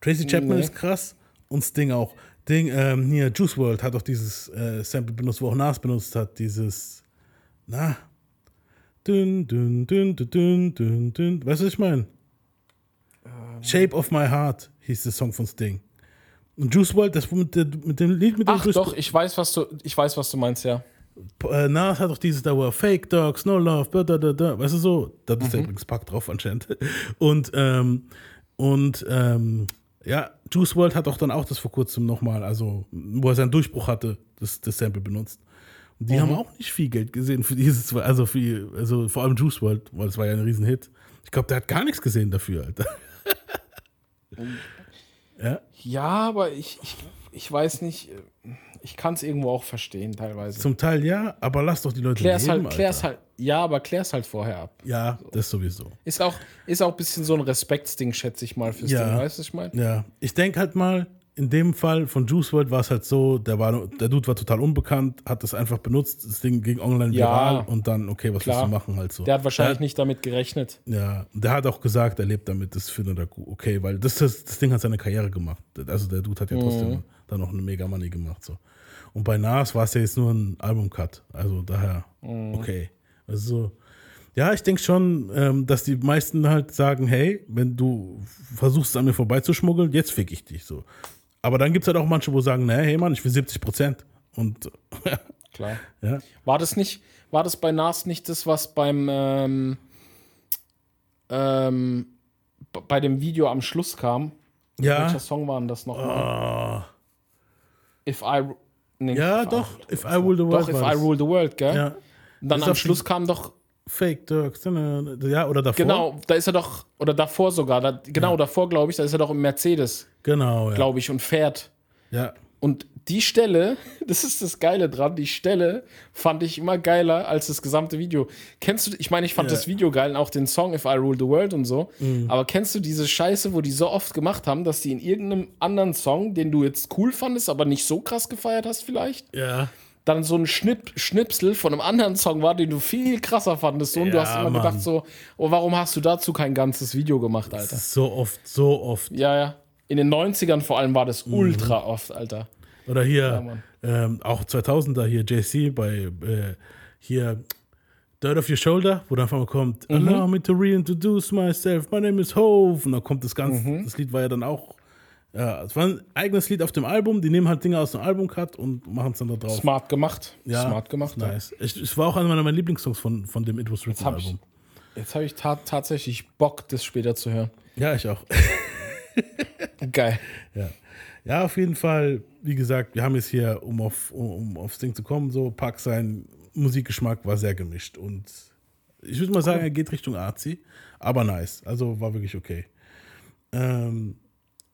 Tracy Chapman Nee. ist krass und Sting auch. Ding, ähm, hier, Juice World hat auch dieses äh, Sample benutzt, wo auch Nas benutzt hat, dieses, na, dünn, dünn, dünn, dünn, dünn, dünn. Weißt du, was ich meine? Ähm. Shape of My Heart hieß der Song von Sting. Und Juice World, das mit, mit dem Lied mit dem Ach doch, ich weiß, was du, ich weiß, was du meinst, ja. Äh, Nas hat auch dieses da, wo er Fake Dogs, No Love, da, da, da, da, weißt du so, da ist Mhm. der übrigens Pack drauf anscheinend. Und, ähm, und, ähm, ja, Juice World hat auch dann auch das vor kurzem nochmal, also, wo er seinen Durchbruch hatte, das, das Sample benutzt. Und die Mhm. haben auch nicht viel Geld gesehen für dieses, also für, also vor allem Juice World, weil es war ja ein Riesenhit. Ich glaube, der hat gar nichts gesehen dafür, Alter. ja, Ja, aber ich, ich, ich weiß nicht, ich kann es irgendwo auch verstehen teilweise. zum Teil ja, aber lass doch die Leute Klär's leben, halt, klär's halt, ja, aber klär's halt vorher ab. Ja, das sowieso. Ist auch, ist auch ein bisschen so ein Respektsding, schätze ich mal, fürs Ja. Ding, weißt du, was ich meine? Ja, ich denke halt mal, in dem Fall von Juice WRLD war es halt so, der, war, der Dude war total unbekannt, hat das einfach benutzt, das Ding ging online Ja, viral und dann, okay, was klar. willst du machen halt so. Der hat wahrscheinlich der, nicht damit gerechnet. Ja, der hat auch gesagt, er lebt damit, das findet er gut, okay, weil das, das, das Ding hat seine Karriere gemacht. Also der Dude hat ja Mhm. trotzdem dann noch eine Mega Money gemacht, so. Und bei Nas war es ja jetzt nur ein Album-Cut, also daher, Mhm. okay. Also so, ja, ich denke schon, ähm, dass die meisten halt sagen, hey, wenn du versuchst, an mir vorbeizuschmuggeln, jetzt fick ich dich so. Aber dann gibt es halt auch manche, wo sagen, nee, hey Mann, ich will 70 Prozent. Und Klar. ja, War das nicht, war das bei Nas nicht das, was beim ähm, ähm, bei dem Video am Schluss kam. Ja. Welcher Song war denn das noch? Ah. If I. Nee, Ja, if doch. I, If I Rule the World. Doch, If I. Rule the World, gell? Ja. Und dann am Schluss kam doch, Fake Turks. Ja, oder davor. genau, da ist er doch, oder davor sogar, da, genau davor, glaube ich, da ist er doch im Mercedes, Genau, ja. glaube ich, und fährt. ja. Und die Stelle, das ist das Geile dran, die Stelle fand ich immer geiler als das gesamte Video. Kennst du, ich meine, ich fand Ja. das Video geil und auch den Song If I Rule the World und so, aber kennst du diese Scheiße, wo die so oft gemacht haben, dass die in irgendeinem anderen Song, den du jetzt cool fandest, aber nicht so krass gefeiert hast vielleicht, Ja. Dann so ein Schnipp, Schnipsel von einem anderen Song war, den du viel krasser fandest so, und du Ja, hast immer Mann. gedacht so, oh, warum hast du dazu kein ganzes Video gemacht, Alter? So oft, so oft. Ja, ja. In den 90ern vor allem war das Mhm. ultra oft, Alter. Oder hier, Mann. ähm, auch 2000er hier, JC bei äh, hier Dirt of Your Shoulder, wo dann auf einmal kommt, Mhm. Allow me to reintroduce myself, my name is Hove. Und dann kommt das Ganze, Mhm. das Lied war ja dann auch, ja, es war ein eigenes Lied auf dem Album, die nehmen halt Dinge aus dem Album-Cut und machen es dann da drauf. Smart gemacht. Ja, Smart gemacht. ja. Nice. Ich, es war auch einer meiner Lieblingssongs von, von dem It Was Written hab ich- Album. Jetzt habe ich ta tatsächlich Bock, das später zu hören. Ja, ich auch. Geil. Ja. ja, auf jeden Fall, wie gesagt, wir haben jetzt hier, um, auf, um aufs Ding zu kommen, so, Park sein Musikgeschmack war sehr gemischt und ich würde mal sagen, er geht Richtung Arzi, aber nice. Also war wirklich okay. Ähm,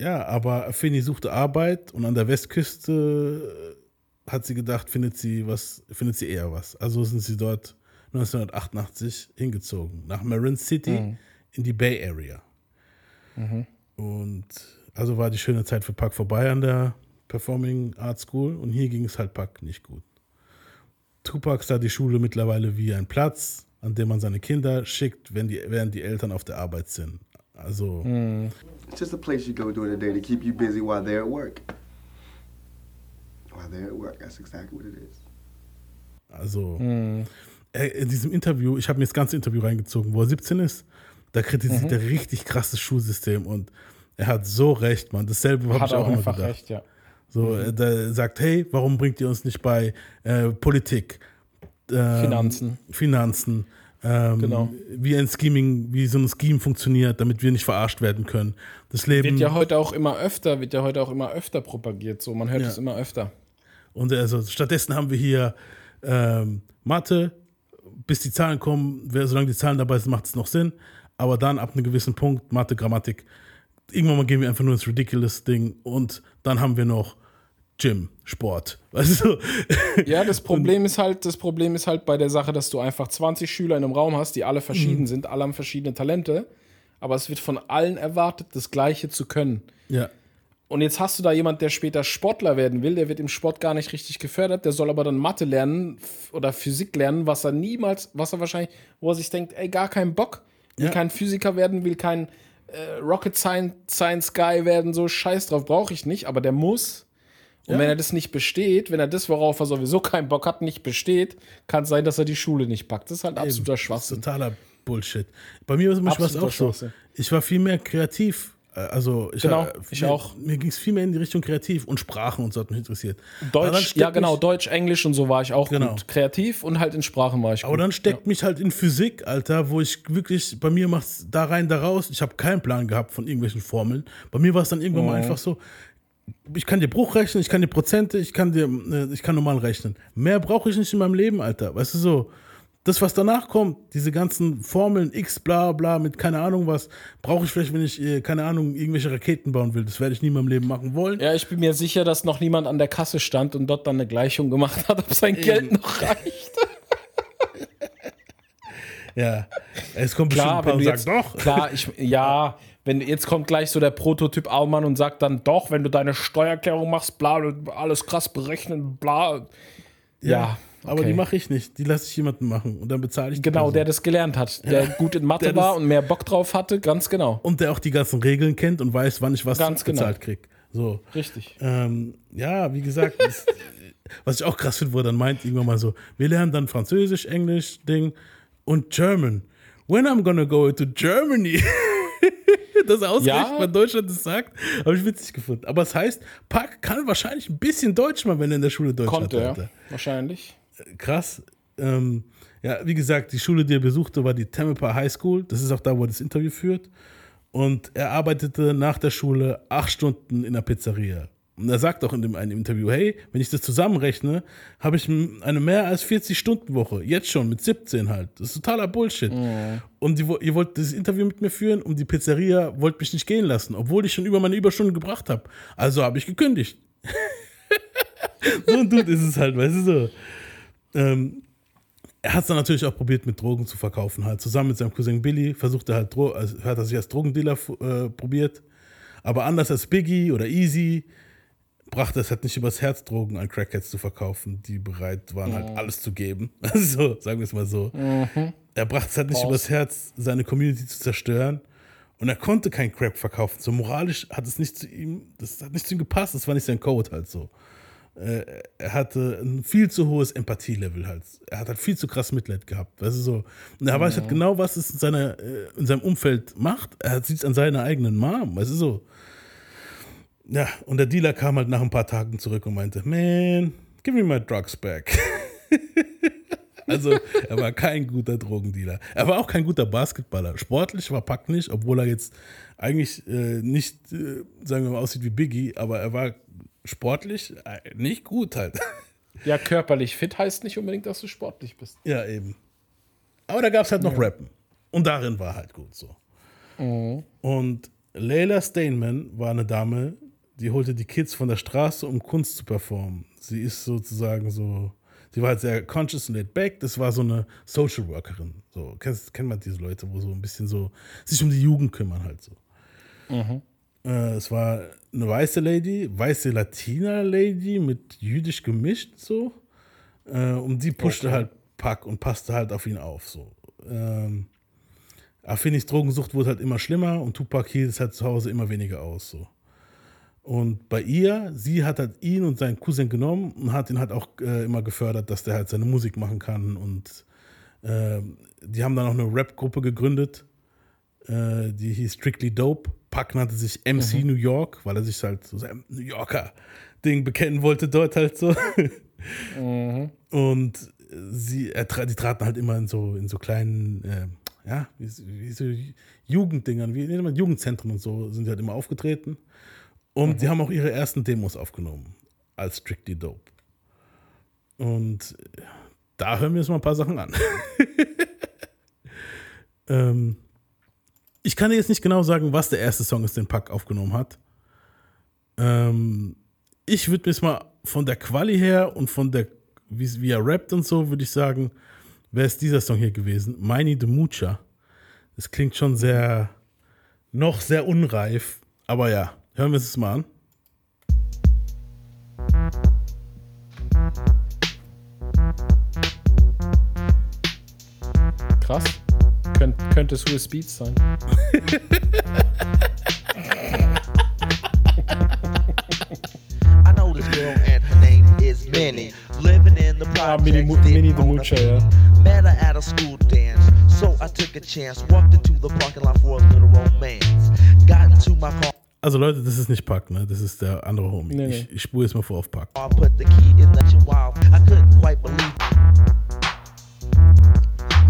ja, aber Fini suchte Arbeit und an der Westküste äh, hat sie gedacht, findet sie was, findet sie eher was. Also sind sie dort 1988 hingezogen, nach Marin City in die Bay Area. Und also war die schöne Zeit für Puck vorbei an der Performing Arts School und hier ging es halt Puck nicht gut. Tupac sah die Schule mittlerweile wie ein Platz, an dem man seine Kinder schickt, wenn die, während die Eltern auf der Arbeit sind. Also, It's just a place you go during the day to keep you busy while they're at work. While they're at work, that's exactly what it is. also äh, in diesem Interview, ich habe mir das ganze Interview reingezogen, wo er 17 ist, da kritisiert er richtig krasses Schulsystem und er hat so recht, man. Dasselbe habe Hat ich er auch auch immer einfach gedacht. recht, ja. So, äh, der sagt, hey, warum bringt ihr uns nicht bei äh, Politik, ähm, Finanzen. Finanzen, ähm, Genau. wie ein Scheming, wie so ein Scheme funktioniert, damit wir nicht verarscht werden können. Das Leben Wird ja heute auch immer öfter, wird ja heute auch immer öfter propagiert. So, man hört Ja. es immer öfter. und also stattdessen haben wir hier ähm, Mathe, bis die Zahlen kommen, solange die Zahlen dabei sind, macht es noch Sinn. Aber dann ab einem gewissen Punkt, Mathe, Grammatik, irgendwann mal gehen wir einfach nur ins Ridiculous-Ding und dann haben wir noch Gym, Sport. Du? Ja, das Problem ist halt, das Problem ist halt bei der Sache, dass du einfach 20 Schüler in einem Raum hast, die alle verschieden Mhm. sind, alle haben verschiedene Talente, aber es wird von allen erwartet, das Gleiche zu können. ja. Und jetzt hast du da jemand, der später Sportler werden will, der wird im Sport gar nicht richtig gefördert, der soll aber dann Mathe lernen oder Physik lernen, was er niemals, was er wahrscheinlich, wo er sich denkt, ey, gar keinen Bock, will Ja. kein Physiker werden, will kein äh, Rocket Science, Science Guy werden, so scheiß drauf brauche ich nicht, aber der muss. Und Ja. wenn er das nicht besteht, wenn er das, worauf er sowieso keinen Bock hat, nicht besteht, kann es sein, dass er die Schule nicht packt. Das ist halt absoluter Das ist Schwachsinn. totaler Bullshit. Bei mir war es Absoluter auch so. Ich war viel mehr kreativ. Äh, Also ich, Genau, äh, ich mir, auch. Mir ging es viel mehr in die Richtung kreativ und Sprachen und so hat mich interessiert. Deutsch, ja genau, mich- Deutsch, Englisch und so war ich auch Genau. gut. Kreativ und halt in Sprachen war ich Aber gut. dann steckt mich halt in Physik, Alter, wo ich wirklich, bei mir macht's da rein, da raus. Ich habe keinen Plan gehabt von irgendwelchen Formeln. Bei mir war es dann irgendwann Mhm. mal einfach so, ich kann dir Bruch rechnen, ich kann dir Prozente, ich kann dir, äh, ich kann normal rechnen. Mehr brauche ich nicht in meinem Leben, Alter. Weißt du so, das, was danach kommt, diese ganzen Formeln, X, bla, bla, mit keine Ahnung was, brauche ich vielleicht, wenn ich, äh, keine Ahnung, irgendwelche Raketen bauen will. Das werde ich nie in meinem Leben machen wollen. Ja, ich bin mir sicher, dass noch niemand an der Kasse stand und dort dann eine Gleichung gemacht hat, ob sein Geld noch reicht. Ja. Es kommt Klar, bestimmt ein paar und sagt, doch. klar, ich, ja, wenn jetzt kommt gleich so der Prototyp Aumann und sagt dann doch, wenn du deine Steuererklärung machst, bla, alles krass berechnen, bla. Ja, Aber okay. die mache ich nicht. Die lasse ich jemanden machen und dann bezahle ich die Genau, Person. der das gelernt hat, der gut in Mathe Der war und mehr Bock drauf hatte, ganz genau. Und der auch die ganzen Regeln kennt und weiß, wann ich was Ganz genau. bezahlt krieg. So. Richtig. Ähm, ja, wie gesagt, das, was ich auch krass finde, wo er dann meint, irgendwann mal so, wir lernen dann Französisch, Englisch, Ding und German. When I'm gonna go to Germany. das ausgerechnet Ja. Deutschland das sagt, habe ich witzig gefunden. Aber es heißt, Park kann wahrscheinlich ein bisschen Deutsch mal, wenn er in der Schule Deutsch Konnte, hatte. ja. Wahrscheinlich. Krass. Ähm, ja, wie gesagt, die Schule, die er besuchte, war die Tampa High School. Das ist auch da, wo er das Interview führt. Und er arbeitete nach der Schule acht Stunden in der Pizzeria. Und er sagt auch in dem einen Interview, hey, wenn ich das zusammenrechne, habe ich eine mehr als 40-Stunden-Woche. Jetzt schon, mit 17 halt. Das ist totaler Bullshit. Und die, ihr wollt dieses Interview mit mir führen und die Pizzeria wollte mich nicht gehen lassen, obwohl ich schon über meine Überstunden gebracht habe. Also habe ich gekündigt. so ein Dude ist es halt, weißt du so. Ähm, er hat es dann natürlich auch probiert, mit Drogen zu verkaufen. Halt zusammen mit seinem Cousin Billy versucht er halt, Dro also hat er sich als Drogendealer äh, probiert. Aber anders als Biggie oder Easy brachte es halt nicht übers Herz, Drogen an Crackheads zu verkaufen, die bereit waren, halt alles zu geben. Also, sagen wir es mal so. Er brachte es halt nicht Boss. übers Herz, seine Community zu zerstören. Und er konnte kein Crack verkaufen. So moralisch hat es nicht zu ihm, das hat nicht zu ihm gepasst, das war nicht sein Code halt so. Äh, er hatte ein viel zu hohes Empathielevel halt. Er hat halt viel zu krass Mitleid gehabt, weißt du so. Und er weiß halt genau, was es in, seiner, äh, in seinem Umfeld macht. Er sieht es an seiner eigenen Mom, weißt du so. Ja, und der Dealer kam halt nach ein paar Tagen zurück und meinte, man, give me my drugs back. also, er war kein guter Drogendealer. Er war auch kein guter Basketballer. Sportlich war Pack nicht, obwohl er jetzt eigentlich äh, nicht, äh, sagen wir mal, aussieht wie Biggie, aber er war sportlich äh, nicht gut halt. Ja, körperlich fit heißt nicht unbedingt, dass du sportlich bist. ja, eben. Aber da gab es halt noch Rappen. Und darin war halt gut so. Und Layla Steinman war eine Dame, die holte die Kids von der Straße, um Kunst zu performen. Sie ist sozusagen so, sie war halt sehr conscious und laid back. Das war so eine Social Workerin. So, kennst, kennt man diese Leute, wo so ein bisschen so sich um die Jugend kümmern halt so. Äh, es war eine weiße Lady, weiße Latina-Lady mit jüdisch gemischt so. Äh, und die pushte halt Pack und passte halt auf ihn auf so. Ähm, Affinis Drogensucht wurde halt immer schlimmer und Tupac hielt es halt zu Hause immer weniger aus so. Und bei ihr, sie hat halt ihn und seinen Cousin genommen und hat ihn halt auch äh, immer gefördert, dass der halt seine Musik machen kann. Und ähm, die haben dann auch eine Rap-Gruppe gegründet, äh, die hieß Strictly Dope. Pac nannte sich MC New York, weil er sich halt so sein New Yorker Ding bekennen wollte dort halt so. Und sie, er, tra- die traten halt immer in so, in so kleinen, äh, ja, wie, wie so Jugenddingern, wie nennt man Jugendzentren und so, sind die halt immer aufgetreten. Und die haben auch ihre ersten Demos aufgenommen als Strictly Dope. Und da hören wir uns mal ein paar Sachen an. ähm, ich kann dir jetzt nicht genau sagen, was der erste Song ist, den Pack aufgenommen hat. Ähm, ich würde mir jetzt mal von der Quali her und von der, wie, wie er rappt und so, würde ich sagen, wäre es dieser Song hier gewesen. Miney the Mucha. Das klingt schon sehr, noch sehr unreif. Aber ja, hören wir es mal an. Krass. Könnt, könnte Swiss Beats sein. I know this girl and her name is Minnie. Living in the Ah, Mini, Mu- Mini the Mucha, ja. Met her at a school dance, so I took a chance. Walked into the parking lot for a little romance. Got into my car, Also Leute, das ist nicht Pack, ne? Das ist der andere Homie. Nee, nee. Ich, ich spule jetzt mal vor auf Pack. put the key in the wow. I couldn't quite believe.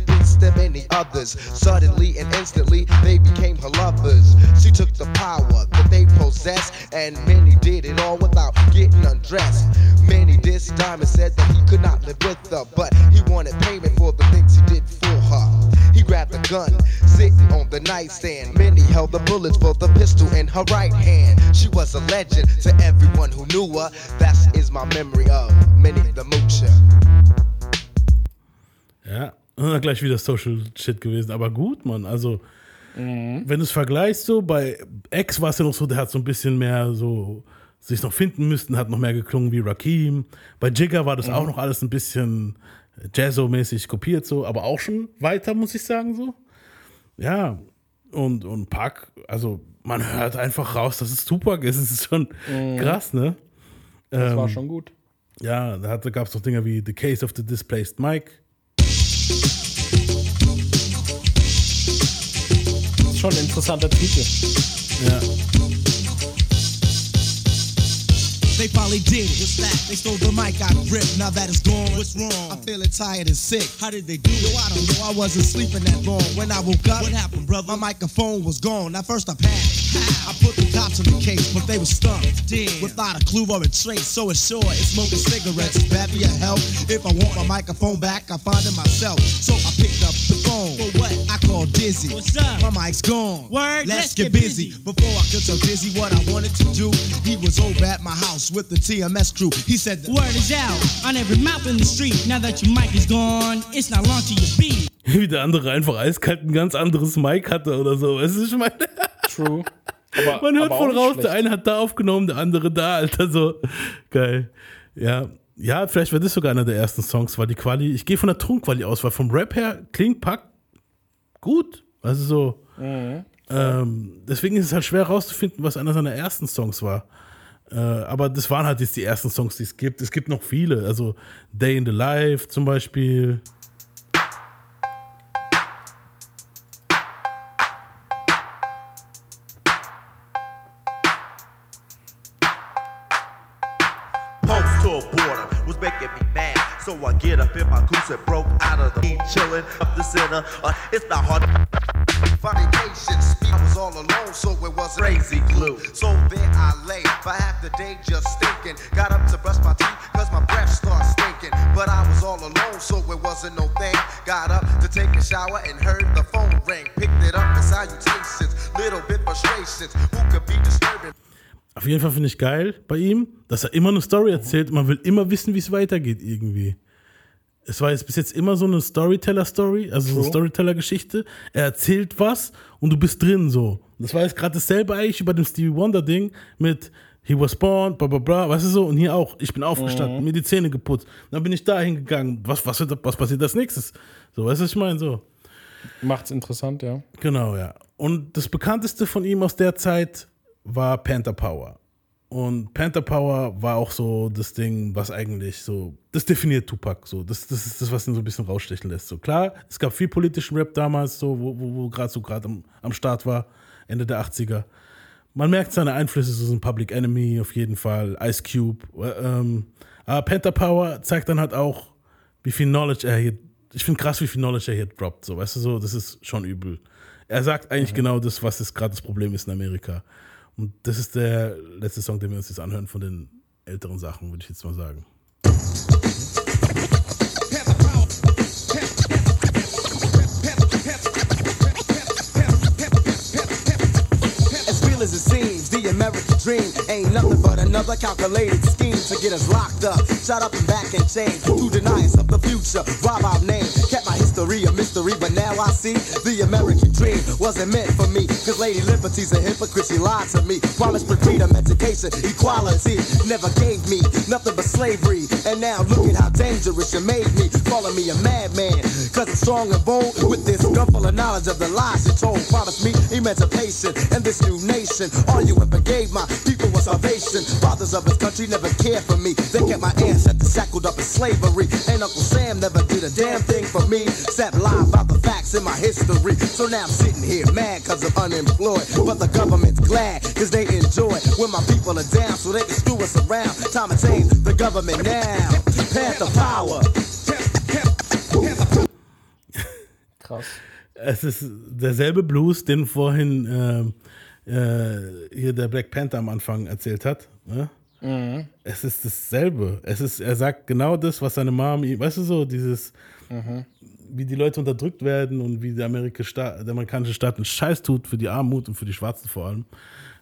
personality or the way she shook her shimmy or the clothes she wore. But whatever it was, Minnie the Moocher was an expert, real heartbreaker, but never get hurt. She had this boyfriend, his name was Diamond, helping Minnie out with a little social climbing. Met with politicians, beats them many others. Suddenly and instantly, they became her lovers. She took the power that they possessed, and Minnie did it all without getting undressed. Minnie dissed Diamond, said that he could not live with her, but he wanted payment for the things he did for her. He grabbed the gun, sitting on the nightstand. Minnie held the bullets for the pistol in her right hand. She was a legend to everyone who knew her. That is my memory of Minnie the Moocher. Ja, dann gleich wieder Social Shit gewesen. Aber gut, Mann. Also, wenn du es vergleichst, so bei X war es ja noch so, der hat so ein bisschen mehr so sich noch finden müssten, hat noch mehr geklungen wie Rakim. Bei Jigger war das auch noch alles ein bisschen Jazzo-mäßig kopiert, so, aber auch schon weiter, muss ich sagen, so. Ja, Und, und Pac, also man hört einfach raus, dass es Tupac ist. Es ist schon krass, ne? Das war Ähm, schon gut. Ja, da gab es noch Dinger wie The Case of the Displaced Mike. Schon ein interessanter Titel. Ja. They finally did it. What's that? They stole the mic, I ripped. Now that it's gone. What's wrong? I'm feeling tired and sick. How did they do it? Yo, I don't know. I wasn't sleeping that long. When I woke up, what happened, brother? My microphone was gone. At first I panicked. I put the cops on the case, but they were stumped. Damn. Without a clue or a trace. So it's sure it's smoking cigarettes. It's bad for your health. If I want my microphone back, I find it myself. So I picked up the phone. For what? I called Dizzy. What's up? My mic's gone. Word. Let's, get, busy. Before I could tell Dizzy what I wanted to do, he was over at my house with the TMS crew. He said, the Word is out on every mouth in the street. Now that your mic is gone, it's not long to your beat. Wie der andere einfach eiskalt ein ganz anderes Mic hatte oder so. Weißt du, ich meine. True. Man hört aber voll raus, schlecht. der eine hat da aufgenommen, der andere da, Alter, so. Geil. Ja. Ja, vielleicht wäre das sogar einer der ersten Songs, weil die Quali, ich gehe von der Tonquali aus, weil vom Rap her klingt Pack gut. Also so. Mhm. Ähm, deswegen ist es halt schwer rauszufinden, was einer seiner ersten Songs war. Äh, aber das waren halt jetzt die ersten Songs, die es gibt. Es gibt noch viele. Also Day in the Life zum Beispiel. Heat, chilling up the center. Uh, it's not hard. Fornication, speed. I was all alone, so it wasn't Crazy glue. So there I lay for half the day just stinking. Got up to brush my teeth, cause my breath started stinking. But I was all alone, so it wasn't no thing. Got up to take a shower and heard the phone ring. Picked it up for salutations, little bit frustrations. Who could be disturbing? Auf jeden Fall finde ich geil bei ihm, dass er immer eine Story erzählt. Man will immer wissen, wie es weitergeht irgendwie. Es war jetzt bis jetzt immer so eine Storyteller-Story, also so eine. Storyteller-Geschichte. Er erzählt was und du bist drin so. Das war jetzt gerade dasselbe eigentlich über dem Stevie Wonder-Ding mit He was born, bla bla bla, weißt du so? Und hier auch, ich bin aufgestanden, mir die Zähne geputzt. Dann bin ich da hingegangen. Was, was, was passiert als nächstes? So, weißt du, was ich meine? So. Macht's interessant, ja. Genau, ja. Und das bekannteste von ihm aus der Zeit war Panther Power. Und Panther Power war auch so das Ding, was eigentlich so, das definiert Tupac so. Das, das ist das, was ihn so ein bisschen rausstechen lässt. So klar, es gab viel politischen Rap damals, so, wo, wo, wo gerade so gerade am, am Start war, Ende der 80er. Man merkt seine Einflüsse, so ein Public Enemy auf jeden Fall, Ice Cube. äh, Ähm, aber Panther Power zeigt dann halt auch, wie viel Knowledge er hier, ich finde krass, wie viel Knowledge er hier droppt. So, weißt du, so, das ist schon übel. Er sagt eigentlich genau das, was gerade das Problem ist in Amerika. Und das ist der letzte Song, den wir uns jetzt anhören von den älteren Sachen, würde ich jetzt mal sagen. As real as it seems, the American dream ain't nothing but another calculated scheme to get us locked up, shot up and back in chains, to deny us of the future, rob our name. Kept my history a mystery, but now I see the American dream wasn't meant for me. Cause Lady Liberty's a hypocrite, she lied to me. Promised freedom, education, equality. Never gave me nothing but slavery. And now look at how dangerous you made me. Calling me a madman, cause I'm strong and bold with this gun full of knowledge of the lies you told. Promised me emancipation and this new nation. All you ever gave my people was salvation. Fathers of this country never cared for me. They kept my ancestors shackled up in slavery. And Uncle Sam never did a damn thing for me. Except lie about the facts in my history. So now I'm sitting here mad cause I'm unemployed. But the government's glad cause they enjoy when my people are down so they can screw us around. Time to change the government now. Panther power. Krass. Es ist derselbe Blues, den vorhin ähm, äh, hier der Black Panther am Anfang erzählt hat. Ne? Mhm. Es ist dasselbe. Es ist, er sagt genau das, was seine Mom, ihm- weißt du so, dieses, Mhm. wie die Leute unterdrückt werden und wie der, Amerika Staat, der amerikanische Staat einen Scheiß tut für die Armut und für die Schwarzen vor allem.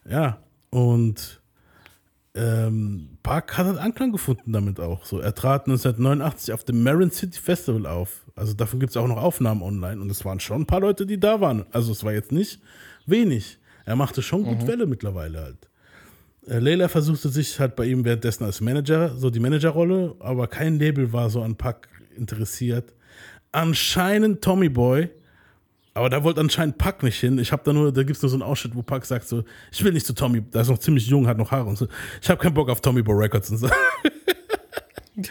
Ja, und ähm, Park hat halt Anklang gefunden damit auch. So, er trat 1989 auf dem Marin City Festival auf. Also davon gibt es auch noch Aufnahmen online und es waren schon ein paar Leute, die da waren. Also es war jetzt nicht wenig. Er machte schon gut Mhm. Welle mittlerweile halt. Äh, Leila versuchte sich halt bei ihm währenddessen als Manager, so die Managerrolle, aber kein Label war so an Pack interessiert. Anscheinend Tommy Boy Aber da wollte anscheinend Pack nicht hin. Ich habe da nur, da gibt es nur so einen Ausschnitt, wo Pack sagt so, ich will nicht zu Tommy, der ist noch ziemlich jung, hat noch Haare und so. Ich habe keinen Bock auf Tommy Boy Records und so.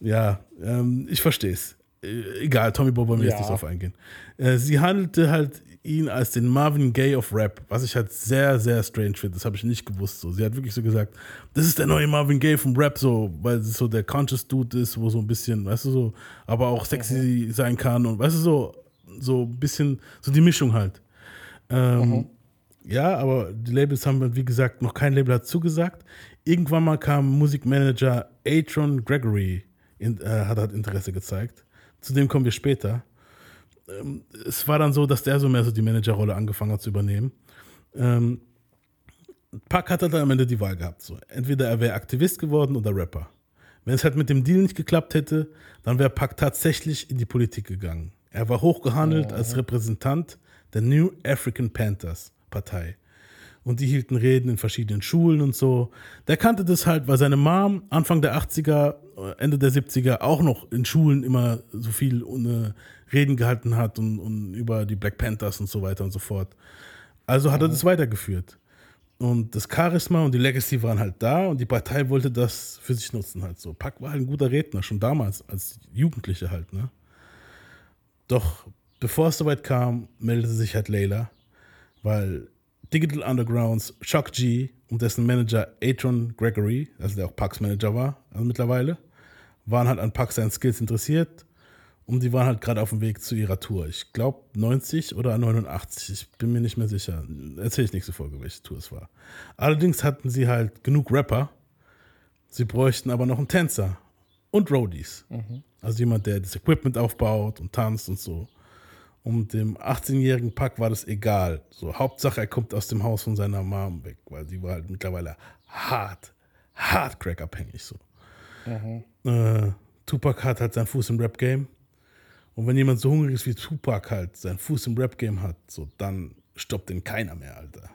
ja, ähm, ich verstehe es. Äh, egal, Tommy Boy wollen wir Ja. jetzt nicht drauf eingehen. Äh, sie handelte halt ihn als den Marvin Gaye of Rap, was ich halt sehr, sehr strange finde. Das habe ich nicht gewusst. So. Sie hat wirklich so gesagt, das ist der neue Marvin Gaye vom Rap, so, weil es so der Conscious Dude ist, wo so ein bisschen, weißt du, so, aber auch sexy sein kann und weißt du, so, so ein bisschen, so die Mischung halt. Ähm, Ja, aber die Labels haben, wie gesagt, noch kein Label hat zugesagt. Irgendwann mal kam Musikmanager Atron Gregory, in, äh, hat halt Interesse gezeigt. Zu dem kommen wir später. Ähm, es war dann so, dass der so mehr so die Managerrolle angefangen hat zu übernehmen. Ähm, Pack hat halt am Ende die Wahl gehabt. So. Entweder er wäre Aktivist geworden oder Rapper. Wenn es halt mit dem Deal nicht geklappt hätte, dann wäre Pack tatsächlich in die Politik gegangen. Er war hochgehandelt als Repräsentant der New African Panthers Partei. Und die hielten Reden in verschiedenen Schulen und so. Der kannte das halt, weil seine Mom Anfang der 80er, äh, Ende der 70er auch noch in Schulen immer so viel äh, Reden gehalten hat und, und über die Black Panthers und so weiter und so fort. Also hat er das weitergeführt. Und das Charisma und die Legacy waren halt da und die Partei wollte das für sich nutzen halt so. Pack war halt ein guter Redner, schon damals, als Jugendliche halt, ne? Doch bevor es soweit kam, meldete sich halt Layla, weil Digital Undergrounds Chuck G und dessen Manager Atron Gregory, also der auch Pucks Manager war, also mittlerweile, waren halt an Puck seinen Skills interessiert und die waren halt gerade auf dem Weg zu ihrer Tour. Ich glaube 90 oder 89, ich bin mir nicht mehr sicher. Erzähle ich nächste Folge, welche Tour es war. Allerdings hatten sie halt genug Rapper, sie bräuchten aber noch einen Tänzer und Roadies. Also jemand, der das Equipment aufbaut und tanzt und so. Und dem 18-jährigen Pack war das egal. So, Hauptsache, er kommt aus dem Haus von seiner Mom weg, weil die war halt mittlerweile hart, hart crackabhängig so. Äh, Tupac hat halt seinen Fuß im Rap-Game. Und wenn jemand so hungrig ist wie Tupac halt seinen Fuß im Rap-Game hat, so, dann stoppt den keiner mehr, Alter.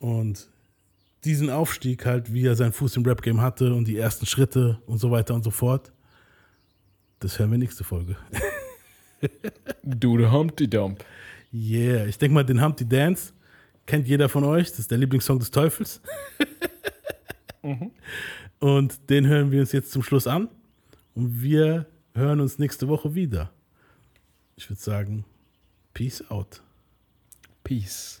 Und diesen Aufstieg halt, wie er seinen Fuß im Rap-Game hatte und die ersten Schritte und so weiter und so fort, das hören wir nächste Folge. Du, der Humpty Dump. Yeah, ich denke mal, den Humpty Dance kennt jeder von euch. Das ist der Lieblingssong des Teufels. Und den hören wir uns jetzt zum Schluss an. Und wir hören uns nächste Woche wieder. Ich würde sagen, Peace out. Peace.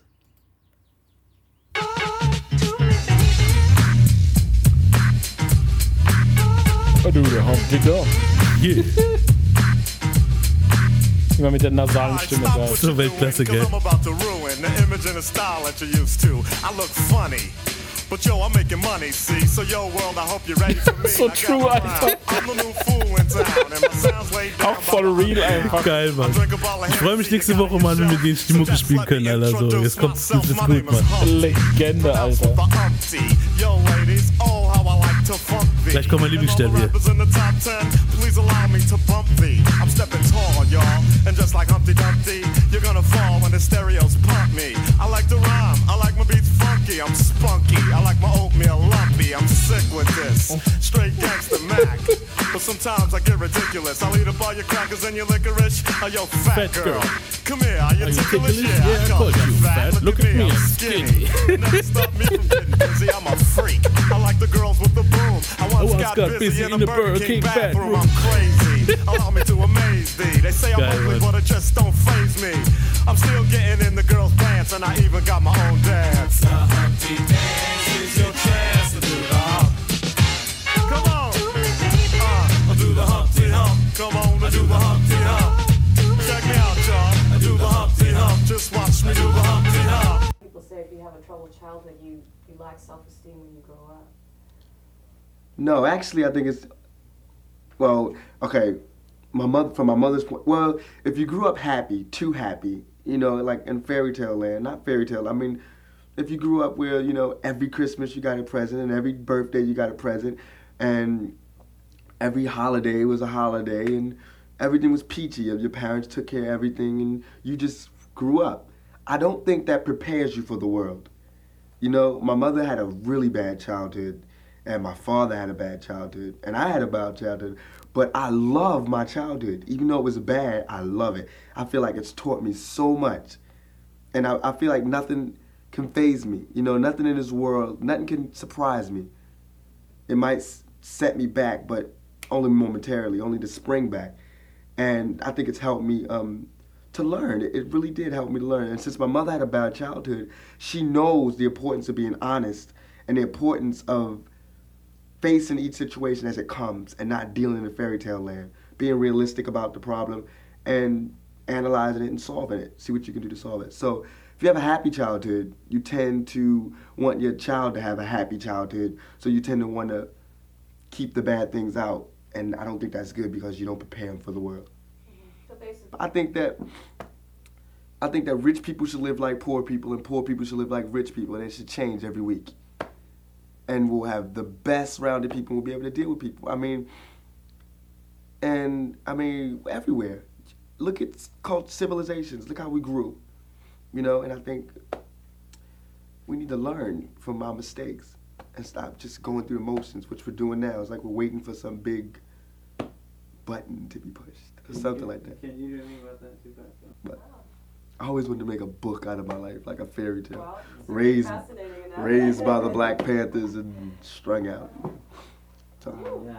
Oh, du, der Humpty Dump. Yeah. Immer mit der nasalen Stimme da. So Weltklasse, gell? I'm about to ruin the image and the style that you're used to. I look funny. But yo, I'm making money, see? So yo, world, I hope you're ready for me. So true, Alter. Auch voll real einfach. Geil, Mann. Ich freue mich nächste Woche mal, wenn wir den die Mucke spielen können, Alter. So, jetzt kommt es gut, Mann. Legende, Alter. Yo, ladies, oh, how I like to funk thee. Gleich kommt mein Lieblingsstelle hier. Rappers in the top 10, please allow me to bump thee. I'm stepping tall, y'all, and just like Humpty Dumpty, you're gonna fall when the stereos pump me. I like to rhyme, I like my beats funky, I'm spunky, I like my oatmeal lumpy, I'm sick with this. Straight gangster Mac. But sometimes I get ridiculous. I'll eat up all your crackers and your licorice. Oh, yo, fat, Fat girl. girl. Come here, are you Are you ticklish? ticklish? Yeah, Yeah, I I called called you you fat. fat. Look, at me, I'm skinny. Never stop me from getting busy. I'm a freak. I like the girls with the boom. I once, once got, busy, in the Burger King, bathroom. I'm crazy. Allow me to amaze thee. They say I'm Geil, ugly, Mann. but it just don't phase me. I'm still getting in the girls' pants, and I even got my own dance. The Humpty Dance is your chance to do the hump. Come on. Uh, do the Humpty Hump. Come on, do the Humpty Hump. Check me out, y'all. I do the Humpty Hump. Just watch me do the Humpty Hump. People say if you have a troubled childhood, you, you lack self esteem when you grow up. No, actually, I think it's well, okay. My mother, from my mother's point, well, if you grew up happy, too happy, you know, like in fairy tale land, not fairy tale. I mean, if you grew up where you know every Christmas you got a present and every birthday you got a present, and every holiday was a holiday and everything was peachy. Your parents took care of everything and you just grew up. I don't think that prepares you for the world. You know, my mother had a really bad childhood, and my father had a bad childhood, and I had a bad childhood. But I love my childhood, even though it was bad. I love it. I feel like it's taught me so much, and I, I feel like nothing can phase me. You know, nothing in this world, nothing can surprise me. It might set me back, but only momentarily, only to spring back. And I think it's helped me um, to learn. It, really did help me to learn. And since my mother had a bad childhood, she knows the importance of being honest and the importance of facing each situation as it comes and not dealing in a fairy tale land. Being realistic about the problem and analyzing it and solving it. See what you can do to solve it. So if you have a happy childhood, you tend to want your child to have a happy childhood. So you tend to want to keep the bad things out. And I don't think that's good because you don't prepare them for the world. So basically, I think that I think that rich people should live like poor people and poor people should live like rich people and it should change every week. And we'll have the best rounded people we'll be able to deal with people. I mean and I mean everywhere. Look at cult civilizations. Look how we grew. You know, and I think we need to learn from our mistakes and stop just going through emotions, which we're doing now. It's like we're waiting for some big button to be pushed or something like that. Can you do anything about that too, But I always wanted to make a book out of my life, like a fairy tale. Well, raised, raised by the Black Panthers and strung out. So. Yeah,